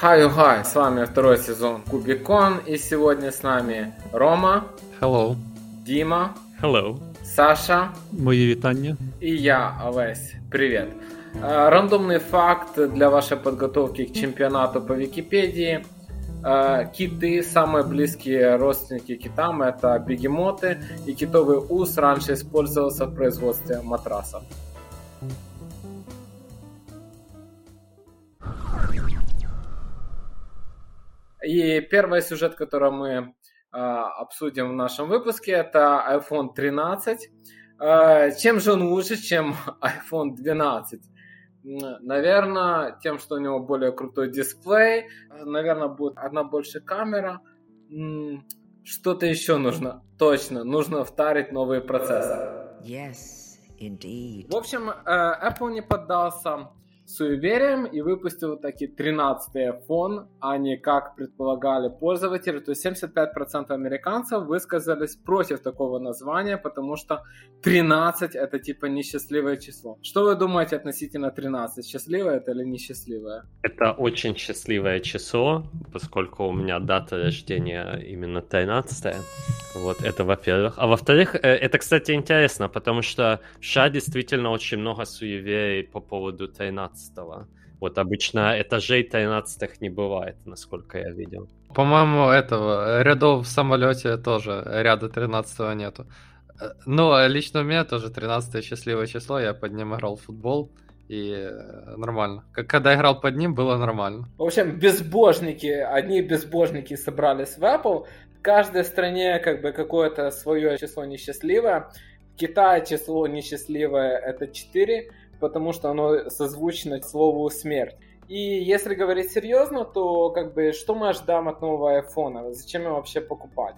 Хай хай, с вами второй сезон Кубикон, и сегодня с нами Рома. Hello. Дима. Hello. Саша. Мої вітання. И я, Олесь. Привет. Э, рандомный факт для вашей подготовки к чемпионату по Википедии. Э, киты, самые близкие родственники китам, это бегемоты, и китовый ус раньше использовался в производстве матрасов. И первый сюжет, который мы э, обсудим в нашем выпуске, это iPhone 13. Э, чем же он лучше, чем iPhone 12? Наверное, тем, что у него более крутой дисплей, наверное, будет одна больше камера. Что-то еще нужно. Точно, нужно втарить новый процессор. Yes, indeed. В общем, э, Apple не поддался суеверием и выпустил таки 13-й iPhone, а не как предполагали пользователи. То есть 75% американцев высказались против такого названия, потому что 13 это типа несчастливое число. Что вы думаете относительно 13? Счастливое это или несчастливое? Это очень счастливое число, поскольку у меня дата рождения именно 13 Вот это во-первых. А во-вторых, э, это, кстати, интересно, потому что в США действительно очень много суеверий по поводу 13 13 Вот обычно этажей 13 не бывает, насколько я видел. По-моему, этого рядов в самолете тоже ряда 13 нету. Ну, а лично у меня тоже 13 счастливое число, я под ним играл в футбол, и э, нормально. Как когда играл под ним, было нормально. В общем, безбожники, одни безбожники собрались в Apple, в каждой стране как бы какое-то свое число несчастливое. В Китае число несчастливое это 4, потому что оно созвучно слову смерть. И если говорить серьезно, то как бы что мы ожидаем от нового iPhone? Зачем его вообще покупать?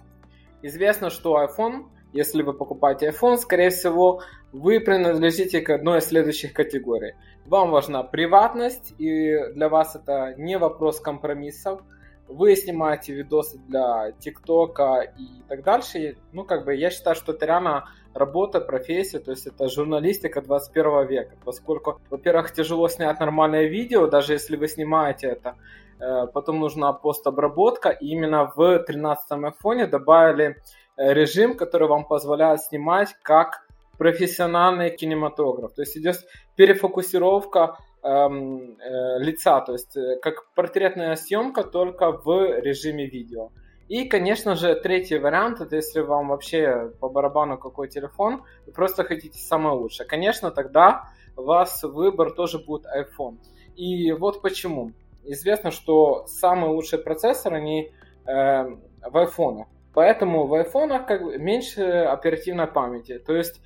Известно, что iPhone, если вы покупаете iPhone, скорее всего, вы принадлежите к одной из следующих категорий. Вам важна приватность, и для вас это не вопрос компромиссов. Вы снимаете видосы для ТикТока и так дальше. Ну, как бы, я считаю, что это реально работа, профессия, то есть это журналистика 21 века, поскольку, во-первых, тяжело снять нормальное видео, даже если вы снимаете это, э, потом нужна постобработка, и именно в 13 айфоне добавили э, режим, который вам позволяет снимать как профессиональный кинематограф, то есть идет перефокусировка эм, э, лица, то есть э, как портретная съемка только в режиме видео. И, конечно же, третий вариант, это если вам вообще по барабану какой телефон, вы просто хотите самое лучшее. Конечно, тогда у вас выбор тоже будет iPhone. И вот почему. Известно, что самые лучшие процессоры, они э, в iPhone. Поэтому в iPhone как бы меньше оперативной памяти. То есть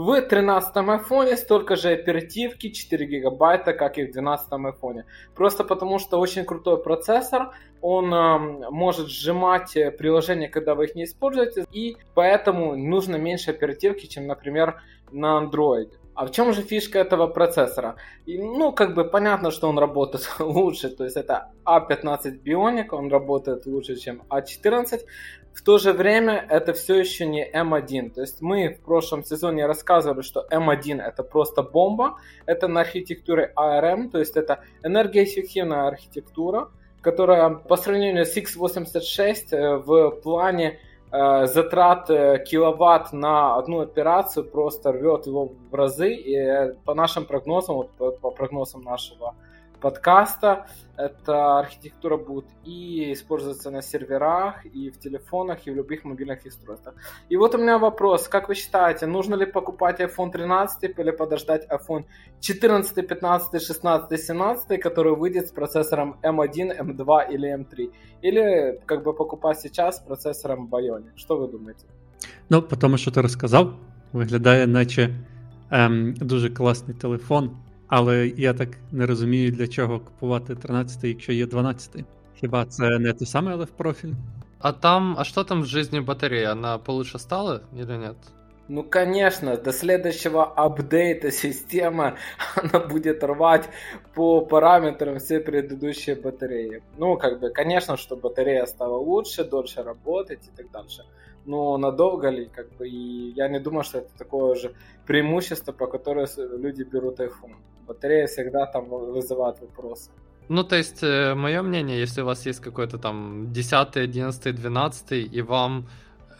в 13 айфоне столько же оперативки 4 гигабайта, как и в 12 айфоне. Просто потому что очень крутой процессор, он э, может сжимать э, приложения, когда вы их не используете, и поэтому нужно меньше оперативки, чем, например, на Android. А в чем же фишка этого процессора? И, ну, как бы понятно, что он работает лучше, то есть это A15 а Bionic, он работает лучше, чем A14, а в то же время это все еще не M1. То есть мы в прошлом сезоне рассказывали, что M1 это просто бомба. Это на архитектуре ARM, то есть это энергоэффективная архитектура, которая по сравнению с x86 э, в плане э, затрат э, киловатт на одну операцию просто рвет его в разы. И по нашим прогнозам, вот по прогнозам нашего подкаста. Эта архитектура будет и использоваться на серверах, и в телефонах, и в любых мобильных устройствах. И вот у меня вопрос. Как вы считаете, нужно ли покупать iPhone 13 или подождать iPhone 14, 15, 16, 17, который выйдет с процессором M1, M2 или M3? Или как бы покупать сейчас с процессором Bionic? Что вы думаете? Ну, тому що ти розказав, виглядає, наче дуже класний телефон. Але я так не розумію, для чого купувати 13 якщо є 12 Хіба це не те саме, але в профіль? А там, а что там в жизни батареи? Она получше стала или нет? Ну, конечно, до следующего апдейта системы она будет рвать по параметрам все предыдущие батареи. Ну, как бы, конечно, что батарея стала лучше, дольше работать и так дальше но надолго ли, как бы, и я не думаю, что это такое же преимущество, по которому люди берут iPhone. Батарея всегда там вызывает вопросы. Ну, то есть, э, мое мнение, если у вас есть какой-то там 10, 11, 12, и вам,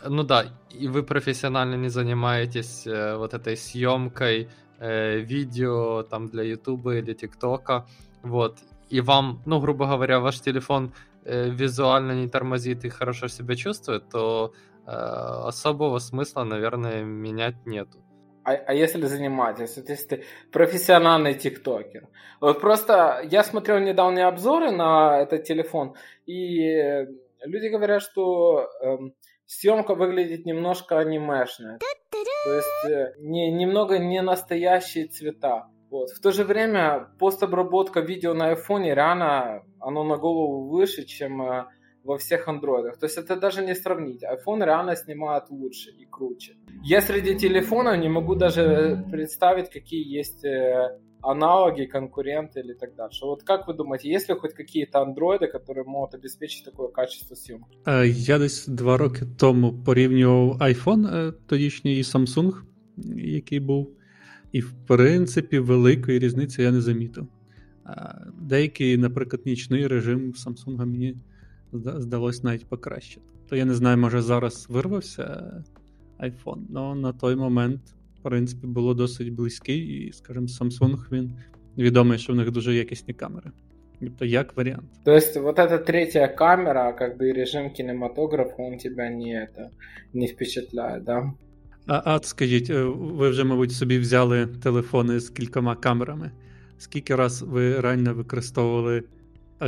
ну да, и вы профессионально не занимаетесь э, вот этой съемкой э, видео там для Ютуба или ТикТока, вот, и вам, ну, грубо говоря, ваш телефон визуально не тормозит и хорошо себя чувствует, то особого смысла, наверное, менять нету. А, а если занимаетесь, вот если ты профессиональный тиктокер. Вот просто я смотрел недавние обзоры на этот телефон, и люди говорят, что эм, съемка выглядит немножко анимешная. То есть э, не, немного не настоящие цвета. Вот. В то же время постобработка видео на айфоне реально оно на голову выше, чем э, во всех андроидах. То есть это даже не сравнить. iPhone реально снимает лучше и круче. Я среди телефонов не могу даже представить, какие есть э, аналоги, конкуренты или так дальше. Вот как вы думаете, есть ли хоть какие-то андроиди, которые можуть обеспечити такое качество зйомки? Я десь два роки тому порівнював iPhone тодішній і Samsung, який був. І, в принципі, великої різниці я не замітив. Деякий, наприклад, нічний режим Samsung мені здалось навіть покращити. То я не знаю, може зараз вирвався iPhone, але на той момент, в принципі, було досить близький, і, скажімо, Samsung він відомий, що в них дуже якісні камери. Тобто як варіант. То есть вот эта третья камера, как бы режим кинематографа, он тебя не, это, не впечатляет, да? А, а скажіть, ви вже, мабуть, собі взяли телефони з кількома камерами. Скільки раз ви реально використовували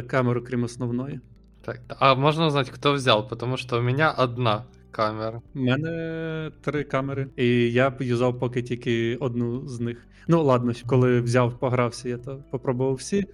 камеру, крім основної? Так, а можна узнать, хто взяв, тому що у мене одна камера. У мене три камери, і я б юзав поки тільки одну з них. Ну, ладно, коли взяв, погрався, я то попробував всі,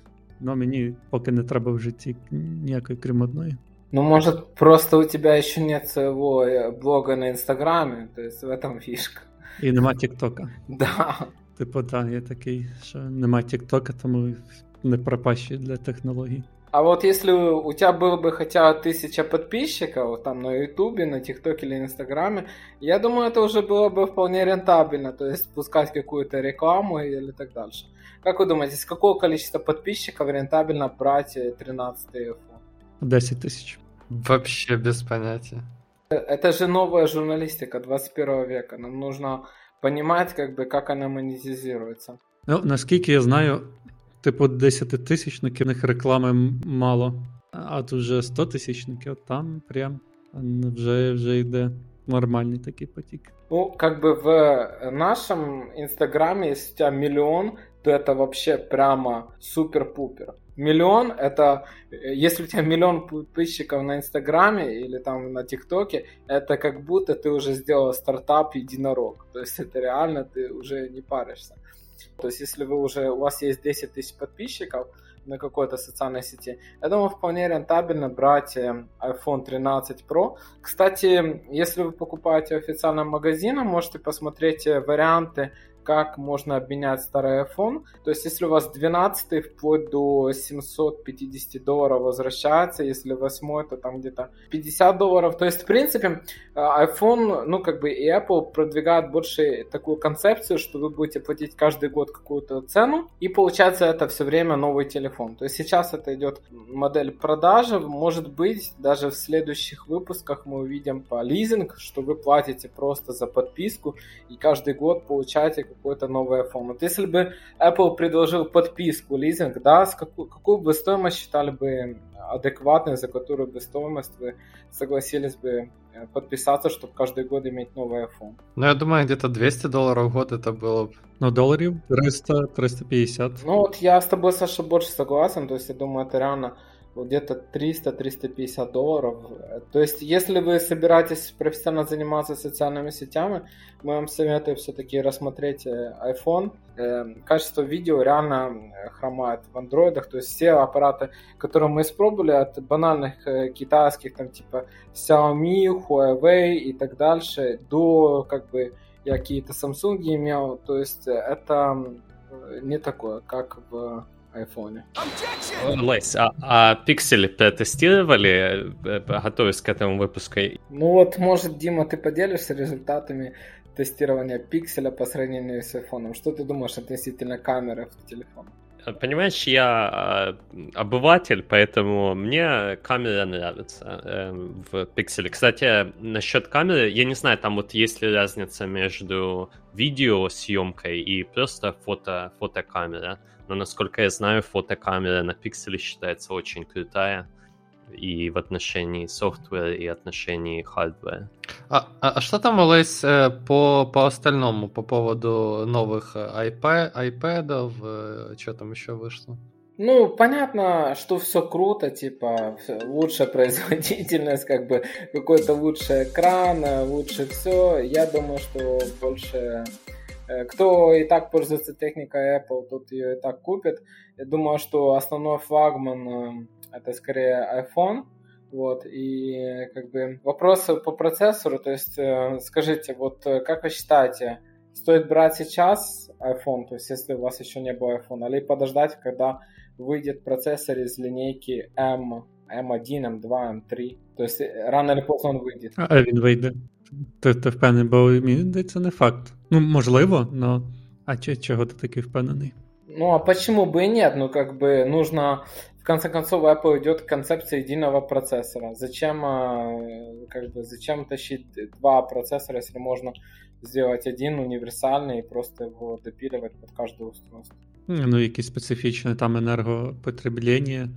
але мені поки не треба в житті ніякої крім одної. Ну, может, просто у тебя еще нет своего э, блога на Инстаграме, то есть в этом фишка. І нема Тіктока. Да. Типу, так, я такий, що нема Тіктока, тому не пропащий для технологій. А вот если у тебя было бы хотя тысяча подписчиков там на Ютубе, на ТикТоке или Инстаграме, я думаю, это уже было бы вполне рентабельно, то есть пускать какую-то рекламу или так дальше. Как вы думаете, с какого количества подписчиков рентабельно брать 13 iPhone? 10 тысяч. Вообще без понятия. Это же новая журналистика 21 века. Нам нужно понимать, как бы, как она монетизируется. Ну, наскільки я знаю, Типу, 10 тисячників них реклами мало. А тут вже 100 тисячників, там прям вже вже йде нормальний такий потік. Ну, как бы в нашем инстаграме, если у тебя миллион, то это вообще прямо супер-пупер. Миллион это, если у тебя миллион подписчиков на инстаграме или там на тиктоке, это как будто ты уже сделал стартап единорог. То есть это реально ты уже не паришься. То есть, если вы уже, у вас есть 10 тысяч подписчиков на какой-то социальной сети, я думаю, вполне рентабельно брать э, iPhone 13 Pro. Кстати, если вы покупаете официальном магазине, можете посмотреть э, варианты как можно обменять старый iPhone. То есть, если у вас 12 вплоть до 750 долларов возвращается, если 8 то там где-то 50 долларов. То есть, в принципе, э, iPhone, ну, как бы и Apple продвигают больше такую концепцию, что вы будете платить каждый год какую-то цену, и получается это все время новый телефон. То есть, сейчас это идет модель продажи. Может быть, даже в следующих выпусках мы увидим по лизинг, что вы платите просто за подписку, и каждый год получаете какой-то новый iPhone. Вот если бы Apple предложил подписку, лизинг, да, с какую, какую бы стоимость считали бы адекватной, за которую бы стоимость вы согласились бы э, подписаться, чтобы каждый год иметь новый iPhone? Ну, я думаю, где-то 200 долларов в год это было бы. Ну, долларов 300-350. Ну, вот я с тобой, Саша, больше согласен, то есть я думаю, это реально где-то 300-350 долларов. То есть, если вы собираетесь профессионально заниматься социальными сетями, мы вам советуем все-таки рассмотреть э, iPhone. Э, качество видео реально э, хромает в андроидах. То есть, все аппараты, которые мы испробовали, от банальных китайских, там типа Xiaomi, Huawei и так дальше, до как бы я какие-то Samsung имел. То есть, это не такое, как в айфоне. Лесь, а, а пиксель тестировали, э, готовясь к этому выпуску? Ну вот, может, Дима, ты поделишься результатами тестирования пикселя по сравнению с айфоном? Что ты думаешь относительно камеры в телефоне? Понимаешь, я э, обыватель, поэтому мне камера нравится э, в пикселе. Кстати, насчет камеры, я не знаю, там вот есть ли разница между видеосъемкой и просто фото, фотокамера. Но насколько я знаю, фотокамера на пикселе считается очень крутая и в отношении софтвера, и отношении хардвера. А, а, а что там, Олесь, э, по, по остальному, по поводу новых iPad, iPad, э, что там еще вышло? Ну, понятно, что все круто, типа, лучшая производительность, как бы, какой-то лучший экран, лучше все. Я думаю, что больше э, кто и так пользуется техникой Apple, тот ее и так купит. Я думаю, что основной флагман это скорее iPhone. Вот, и как бы вопросы по процессору, то есть э, скажите, вот э, как вы считаете, стоит брать сейчас iPhone, то есть если у вас еще не было iPhone, или подождать, когда выйдет процессор из линейки M, M1, M2, M3, то есть э, рано или поздно он вийде. А він вийде. Ти, ти впевнений, бо мені здається, не факт. Ну, можливо, но а чого ти такий впевнений? Ну, а почему бы и нет? Ну, как бы нужно в конце концов, Apple идет к концепции единого процессора. Зачем, как бы, зачем тащить два процессора, если можно сделать один универсальный и просто его допиливать под каждое устройство? Ну, якісь специфічні там енергопотреблення,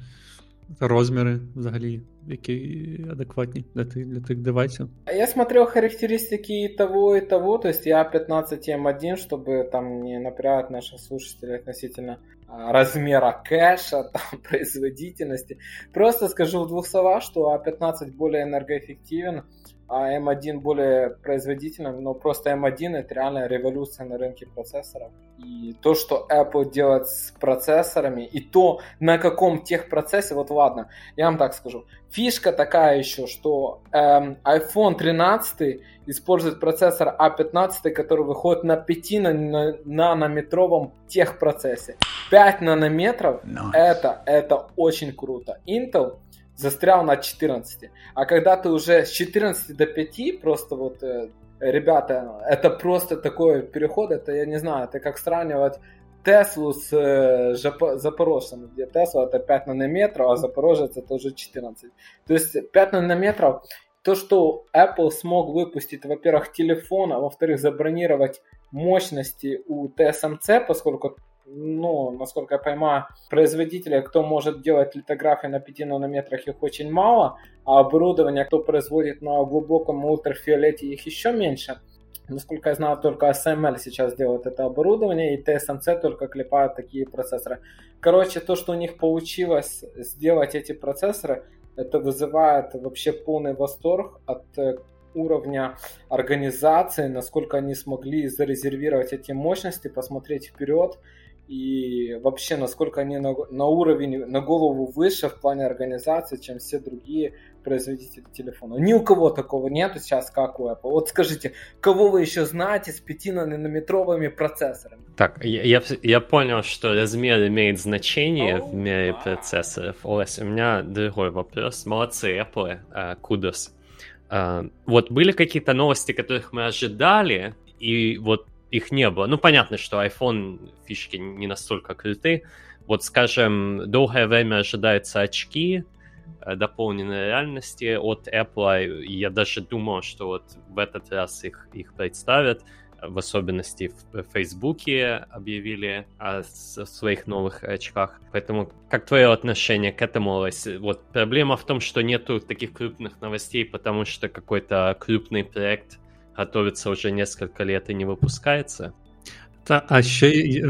розміри взагалі, які адекватні для тих, для тих девайсів. Я смотрел характеристики и того, и того, то есть я 15 M1, чтобы там не напрягать наших слушателей относительно размера кэша, там, производительности. Просто скажу в двух словах, что А15 более энергоэффективен, а М1 более производителен, но просто М1 это реальная революция на рынке процессоров. И то, что Apple делает с процессорами, и то, на каком техпроцессе, вот ладно, я вам так скажу. Фишка такая еще, что эм, iPhone 13 использует процессор A15, который выходит на 5 нанометровом техпроцессе. 5 нанометров nice. это, это очень круто. Intel застрял на 14. А когда ты уже с 14 до 5, просто вот, э, ребята, это просто такой переход, это, я не знаю, это как сравнивать Теслу с э, Запорожцем, где Тесла это 5 нанометров, а Запорожец это уже 14. То есть 5 нанометров, то, что Apple смог выпустить, во-первых, телефон, а во-вторых, забронировать мощности у TSMC, поскольку ну, насколько я понимаю, производителей, кто может делать литографии на 5 нанометрах, их очень мало, а оборудование, кто производит на глубоком ультрафиолете, их еще меньше. Насколько я знаю, только SML сейчас делает это оборудование, и TSMC только клепают такие процессоры. Короче, то, что у них получилось сделать эти процессоры, это вызывает вообще полный восторг от э, уровня организации, насколько они смогли зарезервировать эти мощности, посмотреть вперед и вообще насколько они на, на уровень, на голову выше в плане организации, чем все другие производители телефона. Ни у кого такого нету сейчас, как у Apple. Вот скажите, кого вы еще знаете с 5 нанометровыми процессорами? Так, я, я, я понял, что размер имеет значение oh, в мире wow. процессоров. Олесь, у меня другой вопрос. Молодцы, Apple, uh, кудос. Uh, вот были какие-то новости, которых мы ожидали, и вот их не было. Ну, понятно, что iPhone фишки не настолько крутые. Вот, скажем, долгое время ожидаются очки э, дополненной реальности от Apple. Я даже думал, что вот в этот раз их, их представят. В особенности в Фейсбуке объявили о своих новых очках. Поэтому как твое отношение к этому, Вот проблема в том, что нету таких крупных новостей, потому что какой-то крупный проект готовится уже несколько лет и не выпускается. Та, а ще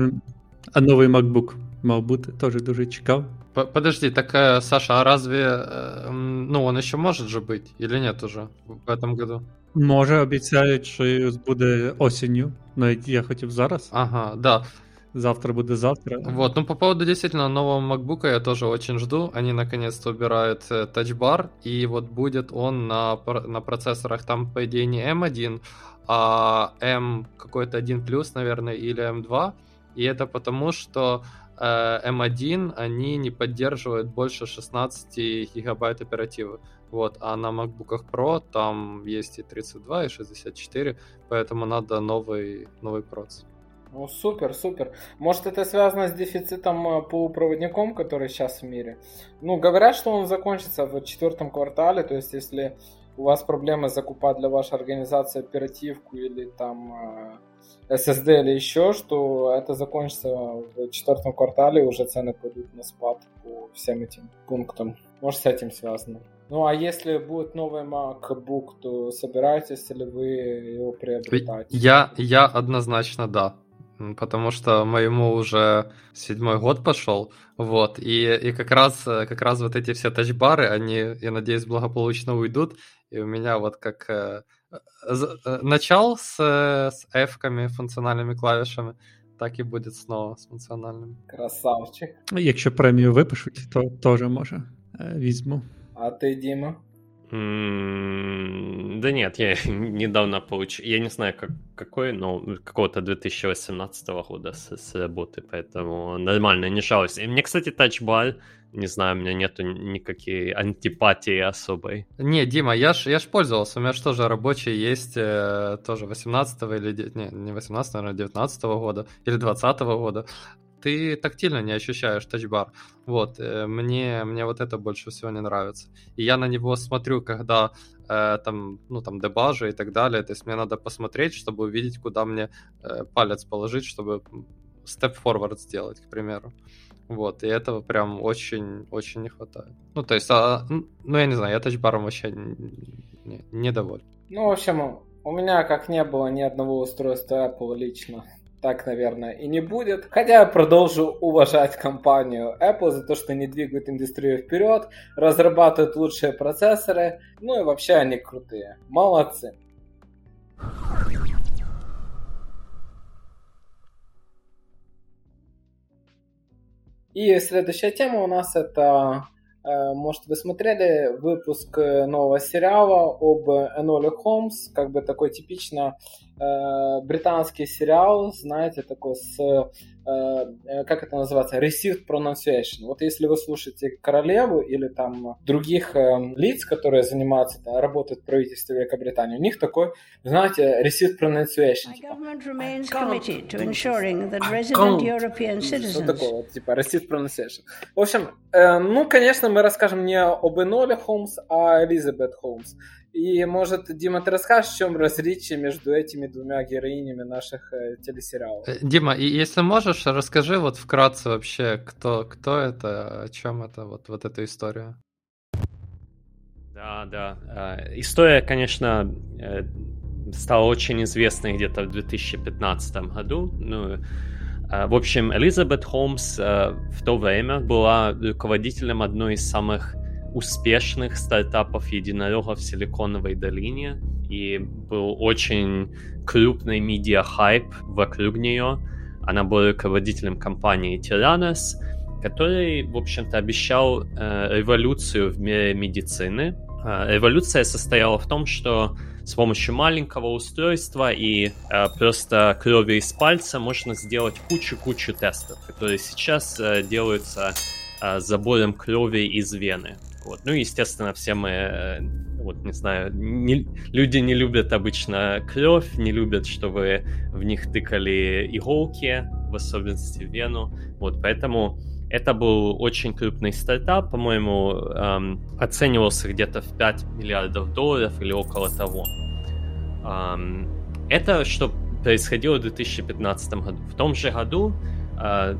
а новий MacBook мав бути, теж дуже чекав. Подожди, так, э, Саша, а разве, э, ну, он еще может же быть, или нет уже в этом году? Може, обіцяють, що буде осінню, навіть я хотів зараз. Ага, да. Завтра будет завтра. Вот, ну по поводу действительно нового MacBook я тоже очень жду. Они наконец-то убирают э, Touch Bar, и вот будет он на, на процессорах там, по идее, не M1, а M какой-то 1 плюс, наверное, или M2. И это потому, что э, M1 они не поддерживают больше 16 гигабайт оперативы. Вот, а на MacBook Pro там есть и 32, и 64, поэтому надо новый, новый процессор. Ну, супер, супер. Может, это связано с дефицитом э, полупроводником, который сейчас в мире? Ну, говорят, что он закончится в четвертом квартале, то есть, если у вас проблемы закупать для вашей организации оперативку или там SSD или еще, что это закончится в четвертом квартале, уже цены пойдут на спад по всем этим пунктам. Может, с этим связано. Ну, а если будет новый MacBook, то собираетесь ли вы его приобретать? Я, я однозначно да Потому что моему уже седьмой год пошел, вот, и, и как, раз, как раз вот эти все тачбары, они, я надеюсь, благополучно уйдут, и у меня вот как э, э, начал с, с F-ками, функциональными клавишами, так і буде знову з функціональними. Красавчик. Якщо премію випишуть, то теж може візьму. А ты, Да нет, я недавно получил, я не знаю, как, какой, но какого-то 2018 года с, с работы, поэтому нормально, не жалуюсь. И мне, кстати, тачбар, не знаю, у меня нету никакой антипатии особой. Не, Дима, я ж, я ж пользовался, у меня же тоже рабочий есть, э, тоже 18 или, не, не 18, наверное, 19 года, или 20 года ты тактильно не ощущаешь тачбар. Вот, э, мне, мне вот это больше всего не нравится. И я на него смотрю, когда э, там, ну, там, дебажи и так далее. То есть мне надо посмотреть, чтобы увидеть, куда мне э, палец положить, чтобы forward сделать, к примеру. Вот, и этого прям очень-очень не хватает. Ну, то есть, а, ну, я не знаю, я тачбаром вообще не, недоволен. Ну, в общем, у меня как не было ни одного устройства Apple лично так, наверное, и не будет. Хотя я продолжу уважать компанию Apple за то, что они двигают индустрию вперед, разрабатывают лучшие процессоры, ну и вообще они крутые. Молодцы. И следующая тема у нас это Э, может, вы смотрели выпуск э, нового сериала об Эноле Холмс, как бы такой типично британский сериал, знаете, такой с Э, э, как это называется, received pronunciation. Вот если вы слушаете королеву или там других э, лиц, которые занимаются, да, работают в правительстве Великобритании, у них такой, знаете, received pronunciation. Типа, Что такое, вот, типа received pronunciation. В общем, э, ну, конечно, мы расскажем не об Эноле Холмс, а Элизабет Холмс. И, может, Дима, ты расскажешь, в чем различие между этими двумя героинями наших э, телесериалов? Э, Дима, и если можешь, расскажи вот вкратце вообще, кто, кто это, о чем это, вот, вот эта история. Да, да. Э, история, конечно, э, стала очень известной где-то в 2015 году. Ну, в общем, Элизабет Холмс э, в то время была руководителем одной из самых успешных стартапов единорогов в Силиконовой долине, и был очень крупный медиа-хайп вокруг нее. Она была руководителем компании Tyrannus, который, в общем-то, обещал э, революцию в мире медицины. Э, революция состояла в том, что с помощью маленького устройства и э, просто крови из пальца можно сделать кучу-кучу тестов, которые сейчас э, делаются э, забором крови из вены. Вот. Ну, естественно, все мы, э, вот, не знаю, не, люди не любят обычно кровь, не любят, чтобы в них тыкали иголки, в особенности вену. Вот, поэтому это был очень крупный стартап, по-моему, эм, оценивался где-то в 5 миллиардов долларов или около того. Эм, это что происходило в 2015 году. В том же году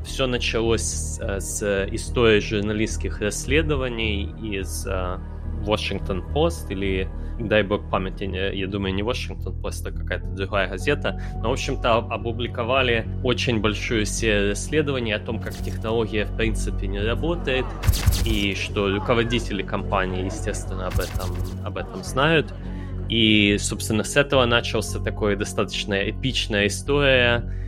Все началось э, с истории журналистских расследований из э, Washington Post или, дай бог памяти, я думаю, не Washington Post, а какая-то другая газета. Но, в общем-то, опубликовали очень большую серию расследований о том, как технология в принципе не работает, и что руководители компании, естественно, об этом, об этом знают. И, собственно, с этого начался такой достаточно эпичная история, Э,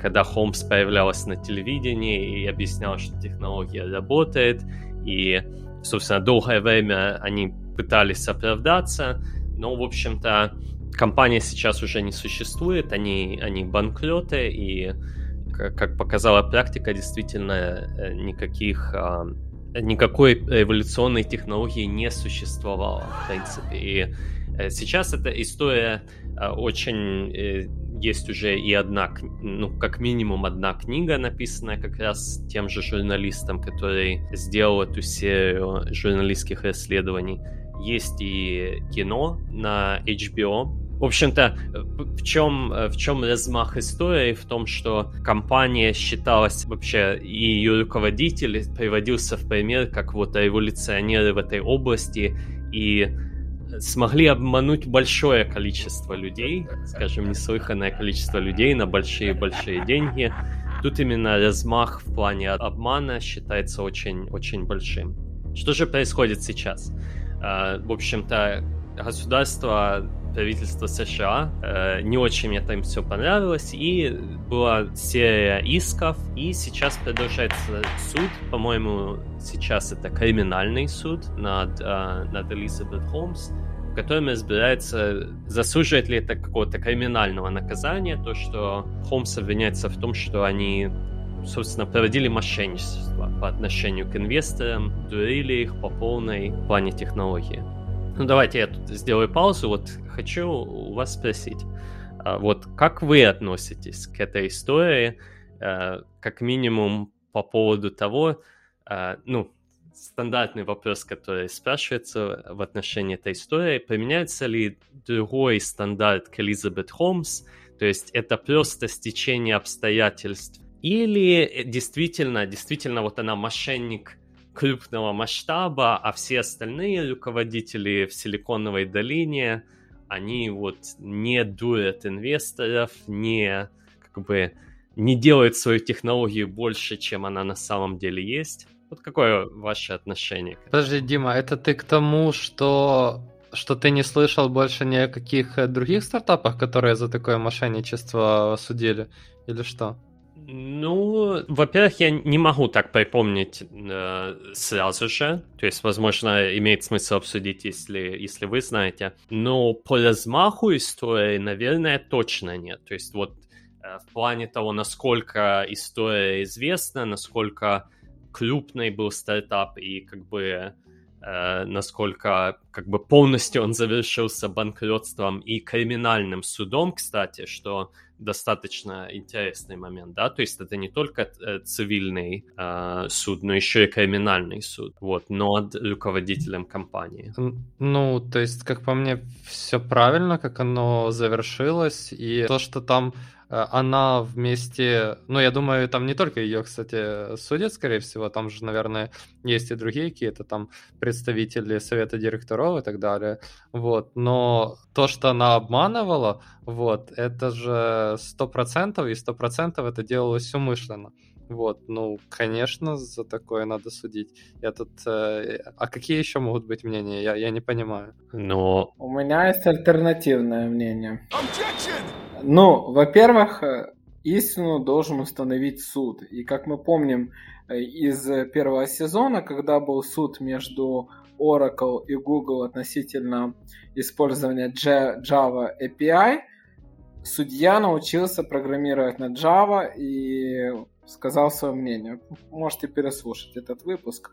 когда Холмс появлялась на телевидении и объясняла, что технология работает, и, собственно, долгое время они пытались оправдаться, но, в общем-то, компания сейчас уже не существует, они, они банкроты, и, как показала практика, действительно э, никаких а, никакой революционной технологии не существовало, в принципе. И э, сейчас эта история очень есть уже и одна, ну, как минимум одна книга, написанная как раз тем же журналистом, который сделал эту серию журналистских расследований. Есть и кино на HBO, в общем-то, в чем, в чем размах истории? В том, что компания считалась вообще, и ее руководитель приводился в пример как вот революционеры в этой области, и смогли обмануть большое количество людей, скажем, неслыханное количество людей на большие-большие деньги. Тут именно размах в плане обмана считается очень-очень большим. Что же происходит сейчас? А, в общем-то, государство правительство США. Э, не очень мне там все понравилось, и была серия исков, и сейчас продолжается суд, по-моему, сейчас это криминальный суд над, э, над Элизабет Холмс, в котором разбирается, заслуживает ли это какого-то криминального наказания, то, что Холмс обвиняется в том, что они собственно, проводили мошенничество по отношению к инвесторам, дурили их по полной плане технологии. Ну, давайте я тут сделаю паузу. Вот хочу у вас спросить. А, вот как вы относитесь к этой истории, а, как минимум по поводу того, а, ну, стандартный вопрос, который спрашивается в отношении этой истории, применяется ли другой стандарт к Элизабет Холмс, то есть это просто стечение обстоятельств, или действительно, действительно вот она мошенник крупного масштаба, а все остальные руководители в Силиконовой долине, они вот не дурят инвесторов, не как бы не делают свою технологию больше, чем она на самом деле есть. Вот какое ваше отношение? Подожди, Дима, это ты к тому, что что ты не слышал больше ни о каких других стартапах, которые за такое мошенничество судили, или что? Ну, во-первых, я не могу так припомнить э, сразу же. То есть, возможно, имеет смысл обсудить, если, если вы знаете. Но по размаху истории, наверное, точно нет. То есть, вот э, в плане того, насколько история известна, насколько крупный был стартап и как бы э, насколько как бы полностью он завершился банкротством и криминальным судом, кстати, что достаточно интересный момент, да, то есть это не только э, цивильный э, суд, но еще и криминальный суд, вот, над руководителем компании. Ну, то есть, как по мне, все правильно, как оно завершилось, и то, что там она вместе, ну, я думаю, там не только ее, кстати, судят, скорее всего, там же, наверное, есть и другие какие-то там представители совета директоров и так далее, вот, но то, что она обманывала, вот, это же сто процентов, и сто процентов это делалось умышленно. Вот, ну, конечно, за такое надо судить. Я тут... Э, а какие еще могут быть мнения? Я, я не понимаю. Но... У меня есть альтернативное мнение. Objection! Ну, во-первых, э, истину должен установить суд. И как мы помним э, из первого сезона, когда был суд между Oracle и Google относительно использования Java API, судья научился программировать на Java и сказал свое мнение. Можете переслушать этот выпуск.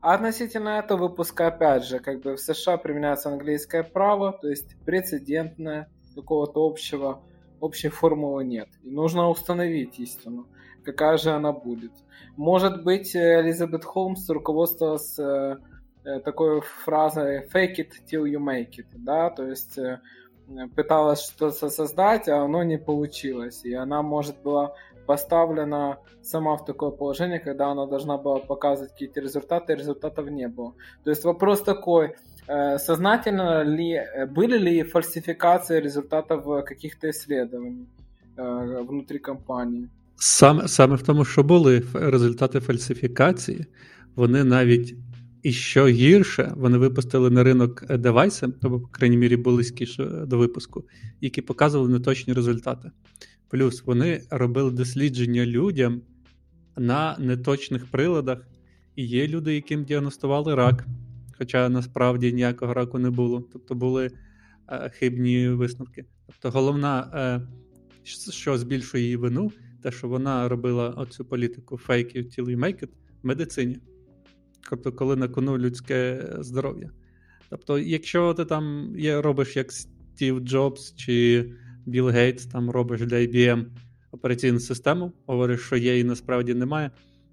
А относительно этого выпуска, опять же, как бы в США применяется английское право, то есть прецедентное, какого-то общего, общей формулы нет. И нужно установить истину, какая же она будет. Может быть, Элизабет Холмс руководствовалась э, э, такой фразой fake it till you make it, да, то есть э, пыталась что-то создать, а оно не получилось. И она, может, была поставлена сама в такое положение, когда она должна была показывать какие-то результаты, и результатов не было. То есть вопрос такой, э, сознательно ли, э, были ли фальсификации результатов каких-то исследований э, внутри компанії? Саме, саме в тому, що були результати фальсифікації, вони навіть і що гірше, вони випустили на ринок девайси, або, по крайній мірі, близькіше до випуску, які показували неточні результати. Плюс вони робили дослідження людям на неточних приладах, і є люди, яким діагностували рак, хоча насправді ніякого раку не було. Тобто були е, хибні висновки. Тобто, головна, е, що збільшує її вину, те, що вона робила оцю політику till you make it в медицині. Тобто, коли на кону людське здоров'я. Тобто, якщо ти там є, робиш як Стів Джобс чи Білл Гейтс там робиш для IBM операційну систему, говориш, що є і насправді немає.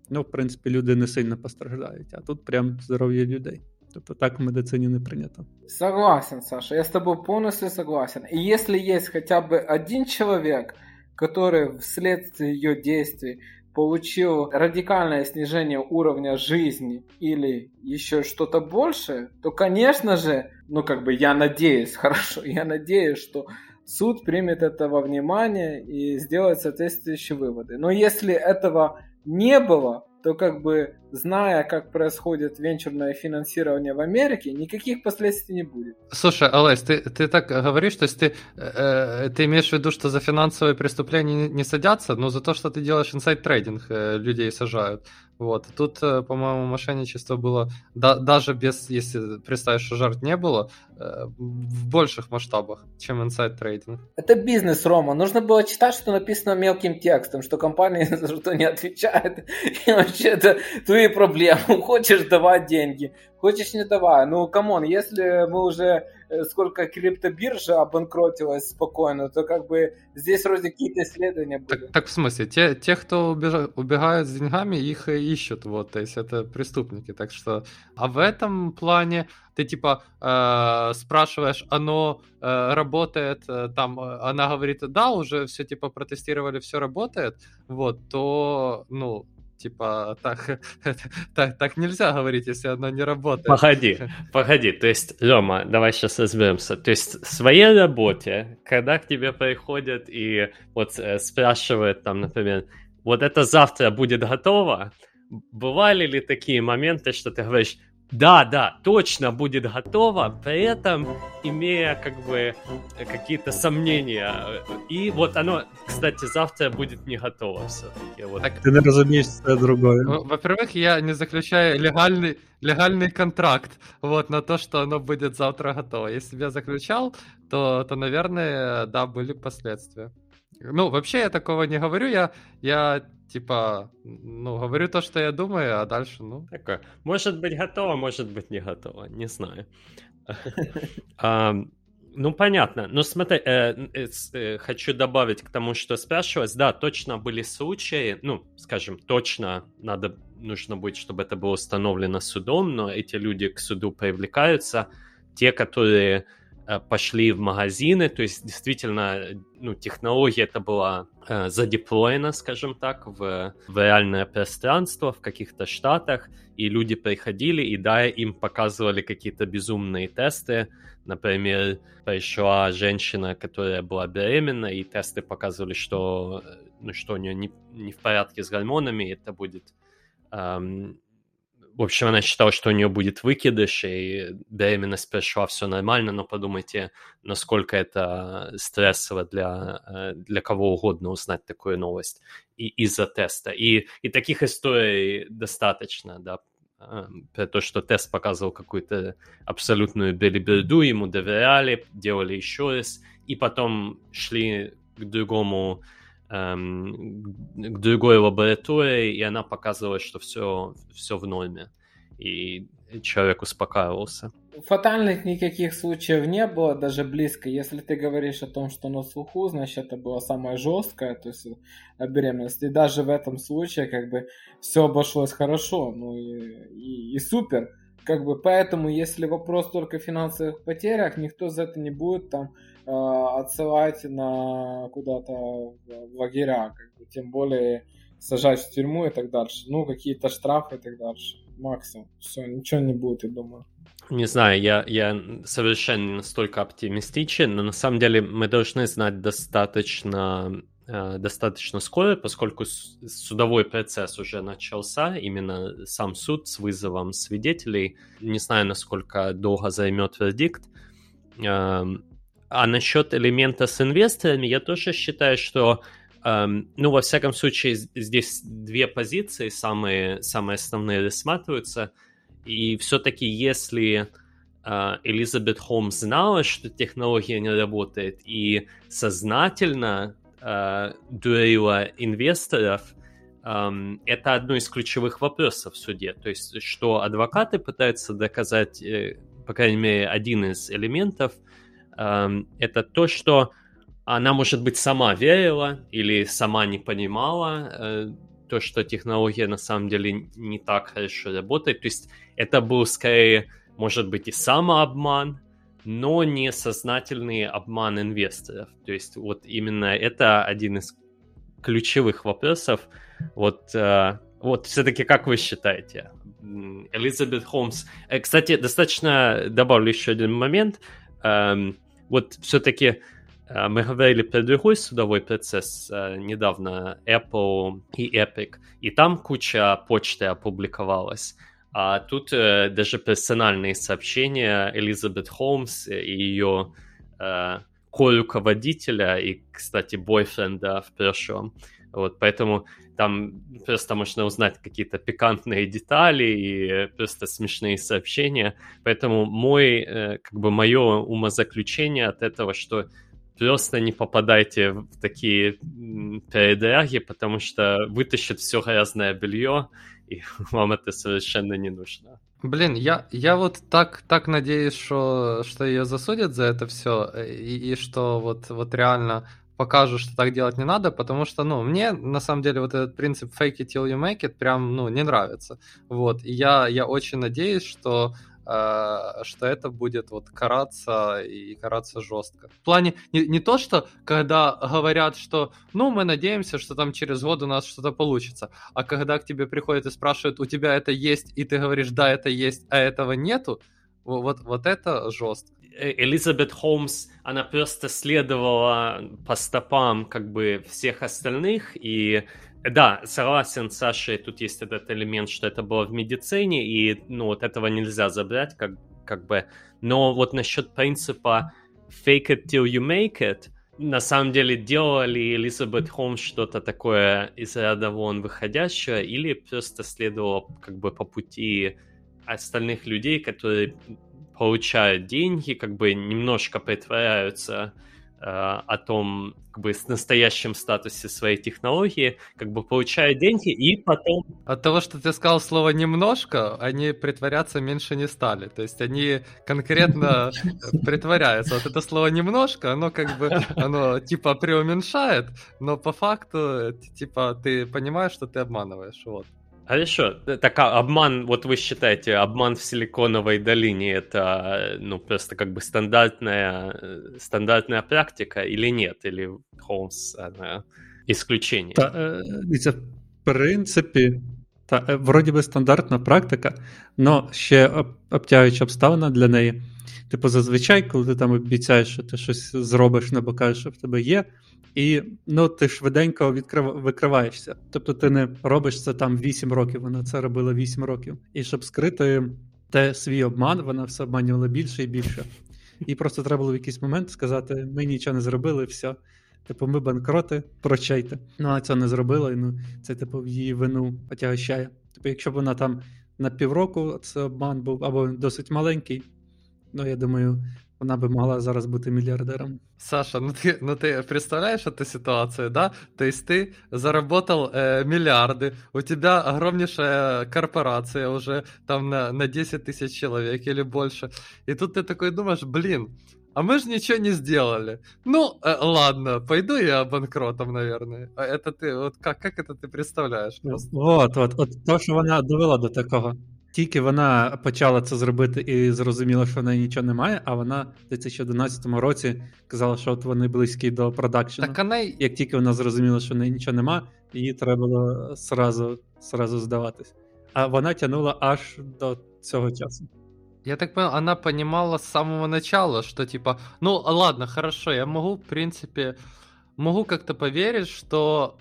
Ну, в принципі, люди не сильно постраждають, а тут прям здоров'я людей. Тобто так в медицині не прийнято. Согласен, Саша, я с тобой полностью согласен. И если есть хотя бы один человек, который вследствие ее действий получил радикальное снижение уровня жизни или еще что-то большее, то, конечно же, ну как бы я надеюсь, хорошо, я надеюсь, что суд примет это во внимание и сделает соответствующие выводы. Но если этого не было, то как бы зная, как происходит венчурное финансирование в Америке, никаких последствий не будет. Слушай, Олесь, ты, ты так говоришь, то есть ты, э, ты имеешь в виду, что за финансовые преступления не, не садятся, но за то, что ты делаешь inside trading, э, людей сажают. Вот. Тут, э, по-моему, мошенничество было да, даже без, если представить, что жертв не было, э, в больших масштабах, чем inside trading. Это бизнес, Рома. Нужно было читать, что написано мелким текстом, что компания за что не отвечает. И вообще это твои проблемы. Хочешь давать деньги, хочешь не давай. Ну, come on, если мы уже э, сколько криптобиржа обанкротилась спокойно, то как бы здесь вроде какие-то исследования были. Так, так в смысле, те, те кто убежа, убегают с деньгами, их и ищут, вот, то есть это преступники, так что... А в этом плане ты типа э, спрашиваешь, оно э, работает, э, там, э, она говорит, да, уже все типа протестировали, все работает, вот, то, ну, типа, так, так, так нельзя говорить, если оно не работает. Погоди, погоди, то есть, Лёма, давай сейчас разберемся. То есть, в своей работе, когда к тебе приходят и вот э, спрашивают там, например, вот это завтра будет готово, бывали ли такие моменты, что ты говоришь, да, да, точно будет готово, при этом имея как бы какие-то сомнения. И вот оно, кстати, завтра будет не готово все-таки. Вот. Так, Ты не разумеешь, что другое. Во-первых, я не заключаю легальный, легальный контракт вот, на то, что оно будет завтра готово. Если бы я заключал, то, то, наверное, да, были последствия. Ну, вообще я такого не говорю, я, я типа, ну, говорю то, что я думаю, а дальше, ну... Такое, может быть готово, может быть не готово, не знаю. Ну, понятно. Ну, смотри, э, э, э, хочу добавить к тому, что спрашивалось. Да, точно были случаи, ну, скажем, точно надо, нужно будет, чтобы это было установлено судом, но эти люди к суду привлекаются. Те, которые пошли в магазины, то есть действительно, ну, технология это была э, задеплоена, скажем так, в, в реальное пространство в каких-то штатах, и люди приходили, и да, им показывали какие-то безумные тесты, например, пришла женщина, которая была беременна, и тесты показывали, что, ну, что у нее не, не в порядке с гормонами, это будет эм, в общем, она считала, что у нее будет выкидыш, и беременность прошла, все нормально, но подумайте, насколько это стрессово для, э, для кого угодно узнать такую новость и из-за теста. И, и таких историй достаточно, да, э, про то, что тест показывал какую-то абсолютную белиберду, ему доверяли, делали еще раз, и потом шли к другому эм, к другой лаборатории, и она показывала, что все, все в норме. И человек успокаивался. Фатальных никаких случаев не было, даже близко. Если ты говоришь о том, что на слуху, значит это было самое жесткое, то есть беременность. И даже в этом случае как бы все обошлось хорошо, ну и, и, и супер. Как бы поэтому, если вопрос только в финансовых потерях, никто за это не будет там э, отсылать на куда-то в лагеря, как бы, тем более сажать в тюрьму и так дальше. Ну, какие-то штрафы и так дальше. Максимум. Все, ничего не будет, я думаю. Не знаю, я, я совершенно настолько оптимистичен, но на самом деле мы должны знать достаточно, достаточно скоро, поскольку судовой процесс уже начался, именно сам суд с вызовом свидетелей. Не знаю, насколько долго займет вердикт. Э, а насчет элемента с инвесторами, я тоже считаю, что Um, ну, во всяком случае, здесь две позиции самые, самые основные рассматриваются. И все-таки, если uh, Элизабет Холмс знала, что технология не работает, и сознательно uh, дурила инвесторов, um, это одно из ключевых вопросов в суде. То есть, что адвокаты пытаются доказать, э, по крайней мере, один из элементов, um, это то, что она, может быть, сама верила или сама не понимала э, то, что технология на самом деле не так хорошо работает. То есть это был скорее, может быть, и самообман, но не сознательный обман инвесторов. То есть вот именно это один из ключевых вопросов. Вот, э, вот все-таки как вы считаете? Элизабет Холмс. Э, кстати, достаточно добавлю еще один момент. Эм, вот все-таки Э, мы говорили про другой судовой процесс недавно, Apple и Epic, и там куча почты опубликовалась. А тут э, даже персональные сообщения Элизабет Холмс и ее э, ко-руководителя и, кстати, бойфренда в прошлом. Вот, поэтому там просто можно узнать какие-то пикантные детали и просто смешные сообщения. Поэтому мой, э, как бы мое умозаключение от этого, что просто не попадайте в такие передряги, потому что вытащит все грязное белье, и вам это совершенно не нужно. Блин, я, я вот так, так надеюсь, что, что ее засудят за это все, и, и что вот, вот реально покажут, что так делать не надо, потому что, ну, мне на самом деле вот этот принцип fake it till you make it прям, ну, не нравится. Вот, и я, я очень надеюсь, что Э, что это будет вот караться и караться жестко. В плане не, не то, что когда говорят, что ну мы надеемся, что там через год у нас что-то получится, а когда к тебе приходят и спрашивают, у тебя это есть, и ты говоришь, да, это есть, а этого нету, вот, вот это жестко. Э, Элизабет Холмс, она просто следовала по стопам как бы всех остальных, и да, согласен с Сашей, тут есть этот элемент, что это было в медицине, и ну вот этого нельзя забрать, как, как бы. Но вот насчет принципа fake it till you make it, на самом деле делала ли Элизабет Холмс что-то такое из ряда вон выходящее, или просто следовало как бы по пути остальных людей, которые получают деньги, как бы немножко притворяются о том, как бы, с настоящем статусе своей технологии, как бы получают деньги и потом... От того, что ты сказал слово «немножко», они притворяться меньше не стали. То есть они конкретно притворяются. Вот это слово «немножко», оно как бы, оно типа преуменьшает, но по факту, типа, ты понимаешь, что ты обманываешь. Вот. Хорошо. Так а обман, вот вы считаете, обман в Силиконовой долине это ну просто как бы стандартная, стандартная практика или нет? Или Холмс она исключение? Та, е, в принципі, та, е, вроді би стандартна практика, але ще обтягаюча обставина для неї. Типу, зазвичай, коли ти там обіцяєш, що ти щось зробиш, або кажеш, що в тебе є, і ну, ти швиденько відкрив... викриваєшся. Тобто ти не робиш це там 8 років, вона це робила 8 років. І щоб скрити те свій обман, вона все обманювала більше і більше. І просто треба було в якийсь момент сказати: ми нічого не зробили, все. Типу, ми банкроти, прощайте. Ну, а це не зробила, і ну, це, типу, в її вину потягощає. Типу, якщо б вона там на півроку це обман був або досить маленький, ну я думаю, вона би могла зараз бути миллиардером. Саша, ну ты, ну ты представляешь эту ситуацию, да? То есть ты заработал э, миллиарды, у тебя огромнейшая корпорация уже там на, на 10 тысяч человек или больше, и тут ты такой думаешь, блин, а мы же ничего не сделали. Ну, э, ладно, пойду я банкротом, наверное. А это ты, вот как, как это ты представляешь? Просто? Вот, вот, вот то, що вона довела до такого. Тільки вона почала це зробити і зрозуміла, що в неї нічого немає, а вона в 2011 році казала, що от вони близькі до продакшену. Так вона... Як тільки вона зрозуміла, що в неї нічого немає, їй треба було сразу, сразу здаватись. А вона тянула аж до цього часу. Я так понял, она понимала с самого начала, что типа, ну ладно, хорошо, я могу, в принципе, могу как-то поверить, что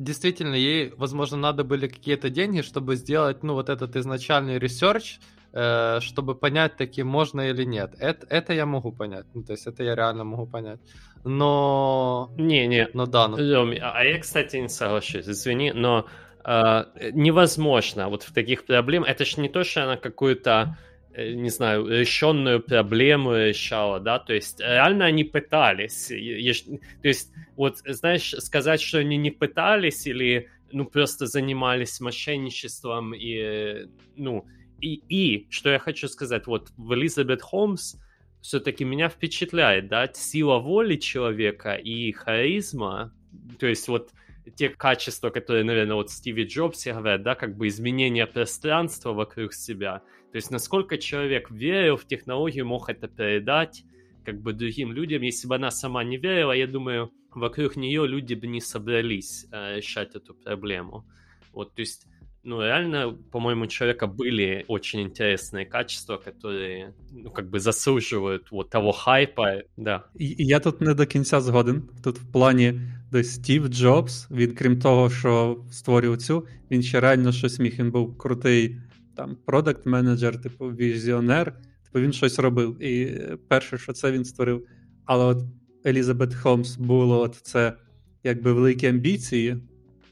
действительно ей, возможно, надо были какие-то деньги, чтобы сделать, ну, вот этот изначальный research, э, чтобы понять, таки можно или нет. Это, это я могу понять. Ну, то есть это я реально могу понять. Но... Не, не. Ну да. Ну... А я, кстати, не соглашусь, извини, но э, невозможно вот в таких проблем. Это же не то, что она какую-то Э, не знаю, решенную проблему решала, да, то есть реально они пытались, то есть вот, знаешь, сказать, что они не пытались или, ну, просто занимались мошенничеством и, ну, и, и, что я хочу сказать, вот в Элизабет Холмс все-таки меня впечатляет, да, сила воли человека и харизма, то есть вот те качества, которые, наверное, вот Стиви Джобс говорят, да, как бы изменение пространства вокруг себя. То есть насколько человек верил в технологию, мог это передать как бы другим людям. Если бы она сама не верила, я думаю, вокруг нее люди бы не собрались э, решать эту проблему. Вот, то есть ну, реально, по-моему, у человека были очень интересные качества, которые, ну, как бы заслуживают вот того хайпа, да. І, я тут не до кінця згоден. Тут в плані, де Стів Джобс, він, крім того, що створював цю, він ще реально щось міг. Він був крутий там продакт менеджер, типу візіонер, типу він щось робив. І перше, що це він створив. Але от Елізабет Холмс було от це якби великі амбіції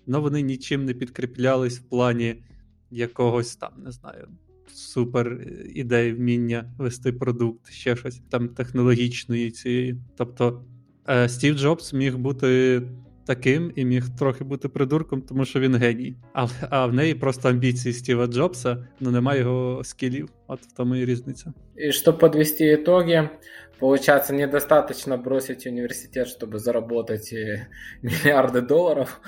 але вони нічим не підкріплялись в плані якогось там, не знаю, супер ідеї вміння вести продукт, ще щось там технологічної цієї. Тобто е, Стів Джобс міг бути. Таким і міг трохи бути придурком, тому що він геній. А а в неї просто амбіції Стіва Джобса, ну, немає його скілів. От в тому і різниця. І щоб підвести итоги, получается, недостаточно бросить университет, чтобы заработать миллиарды долларов.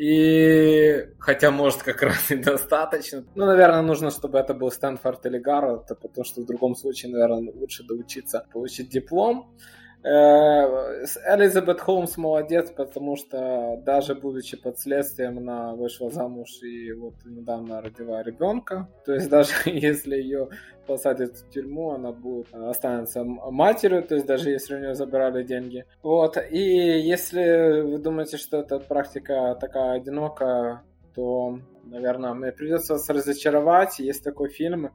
И хотя, может, как раз и достаточно. Ну, наверное, нужно, чтобы это был Стэнфорд или Гарвард, потому что в другом случае, наверное, лучше доучиться, получить диплом. Э, Элизабет Холмс молодец, потому что даже будучи под следствием, она вышла замуж и вот недавно родила ребенка. То есть даже если ее посадят в тюрьму, она будет останется матерью, то есть даже если у нее забирали деньги. Вот. И если вы думаете, что эта практика такая одинокая, то, наверное, мне придется вас разочаровать. Есть такой фильм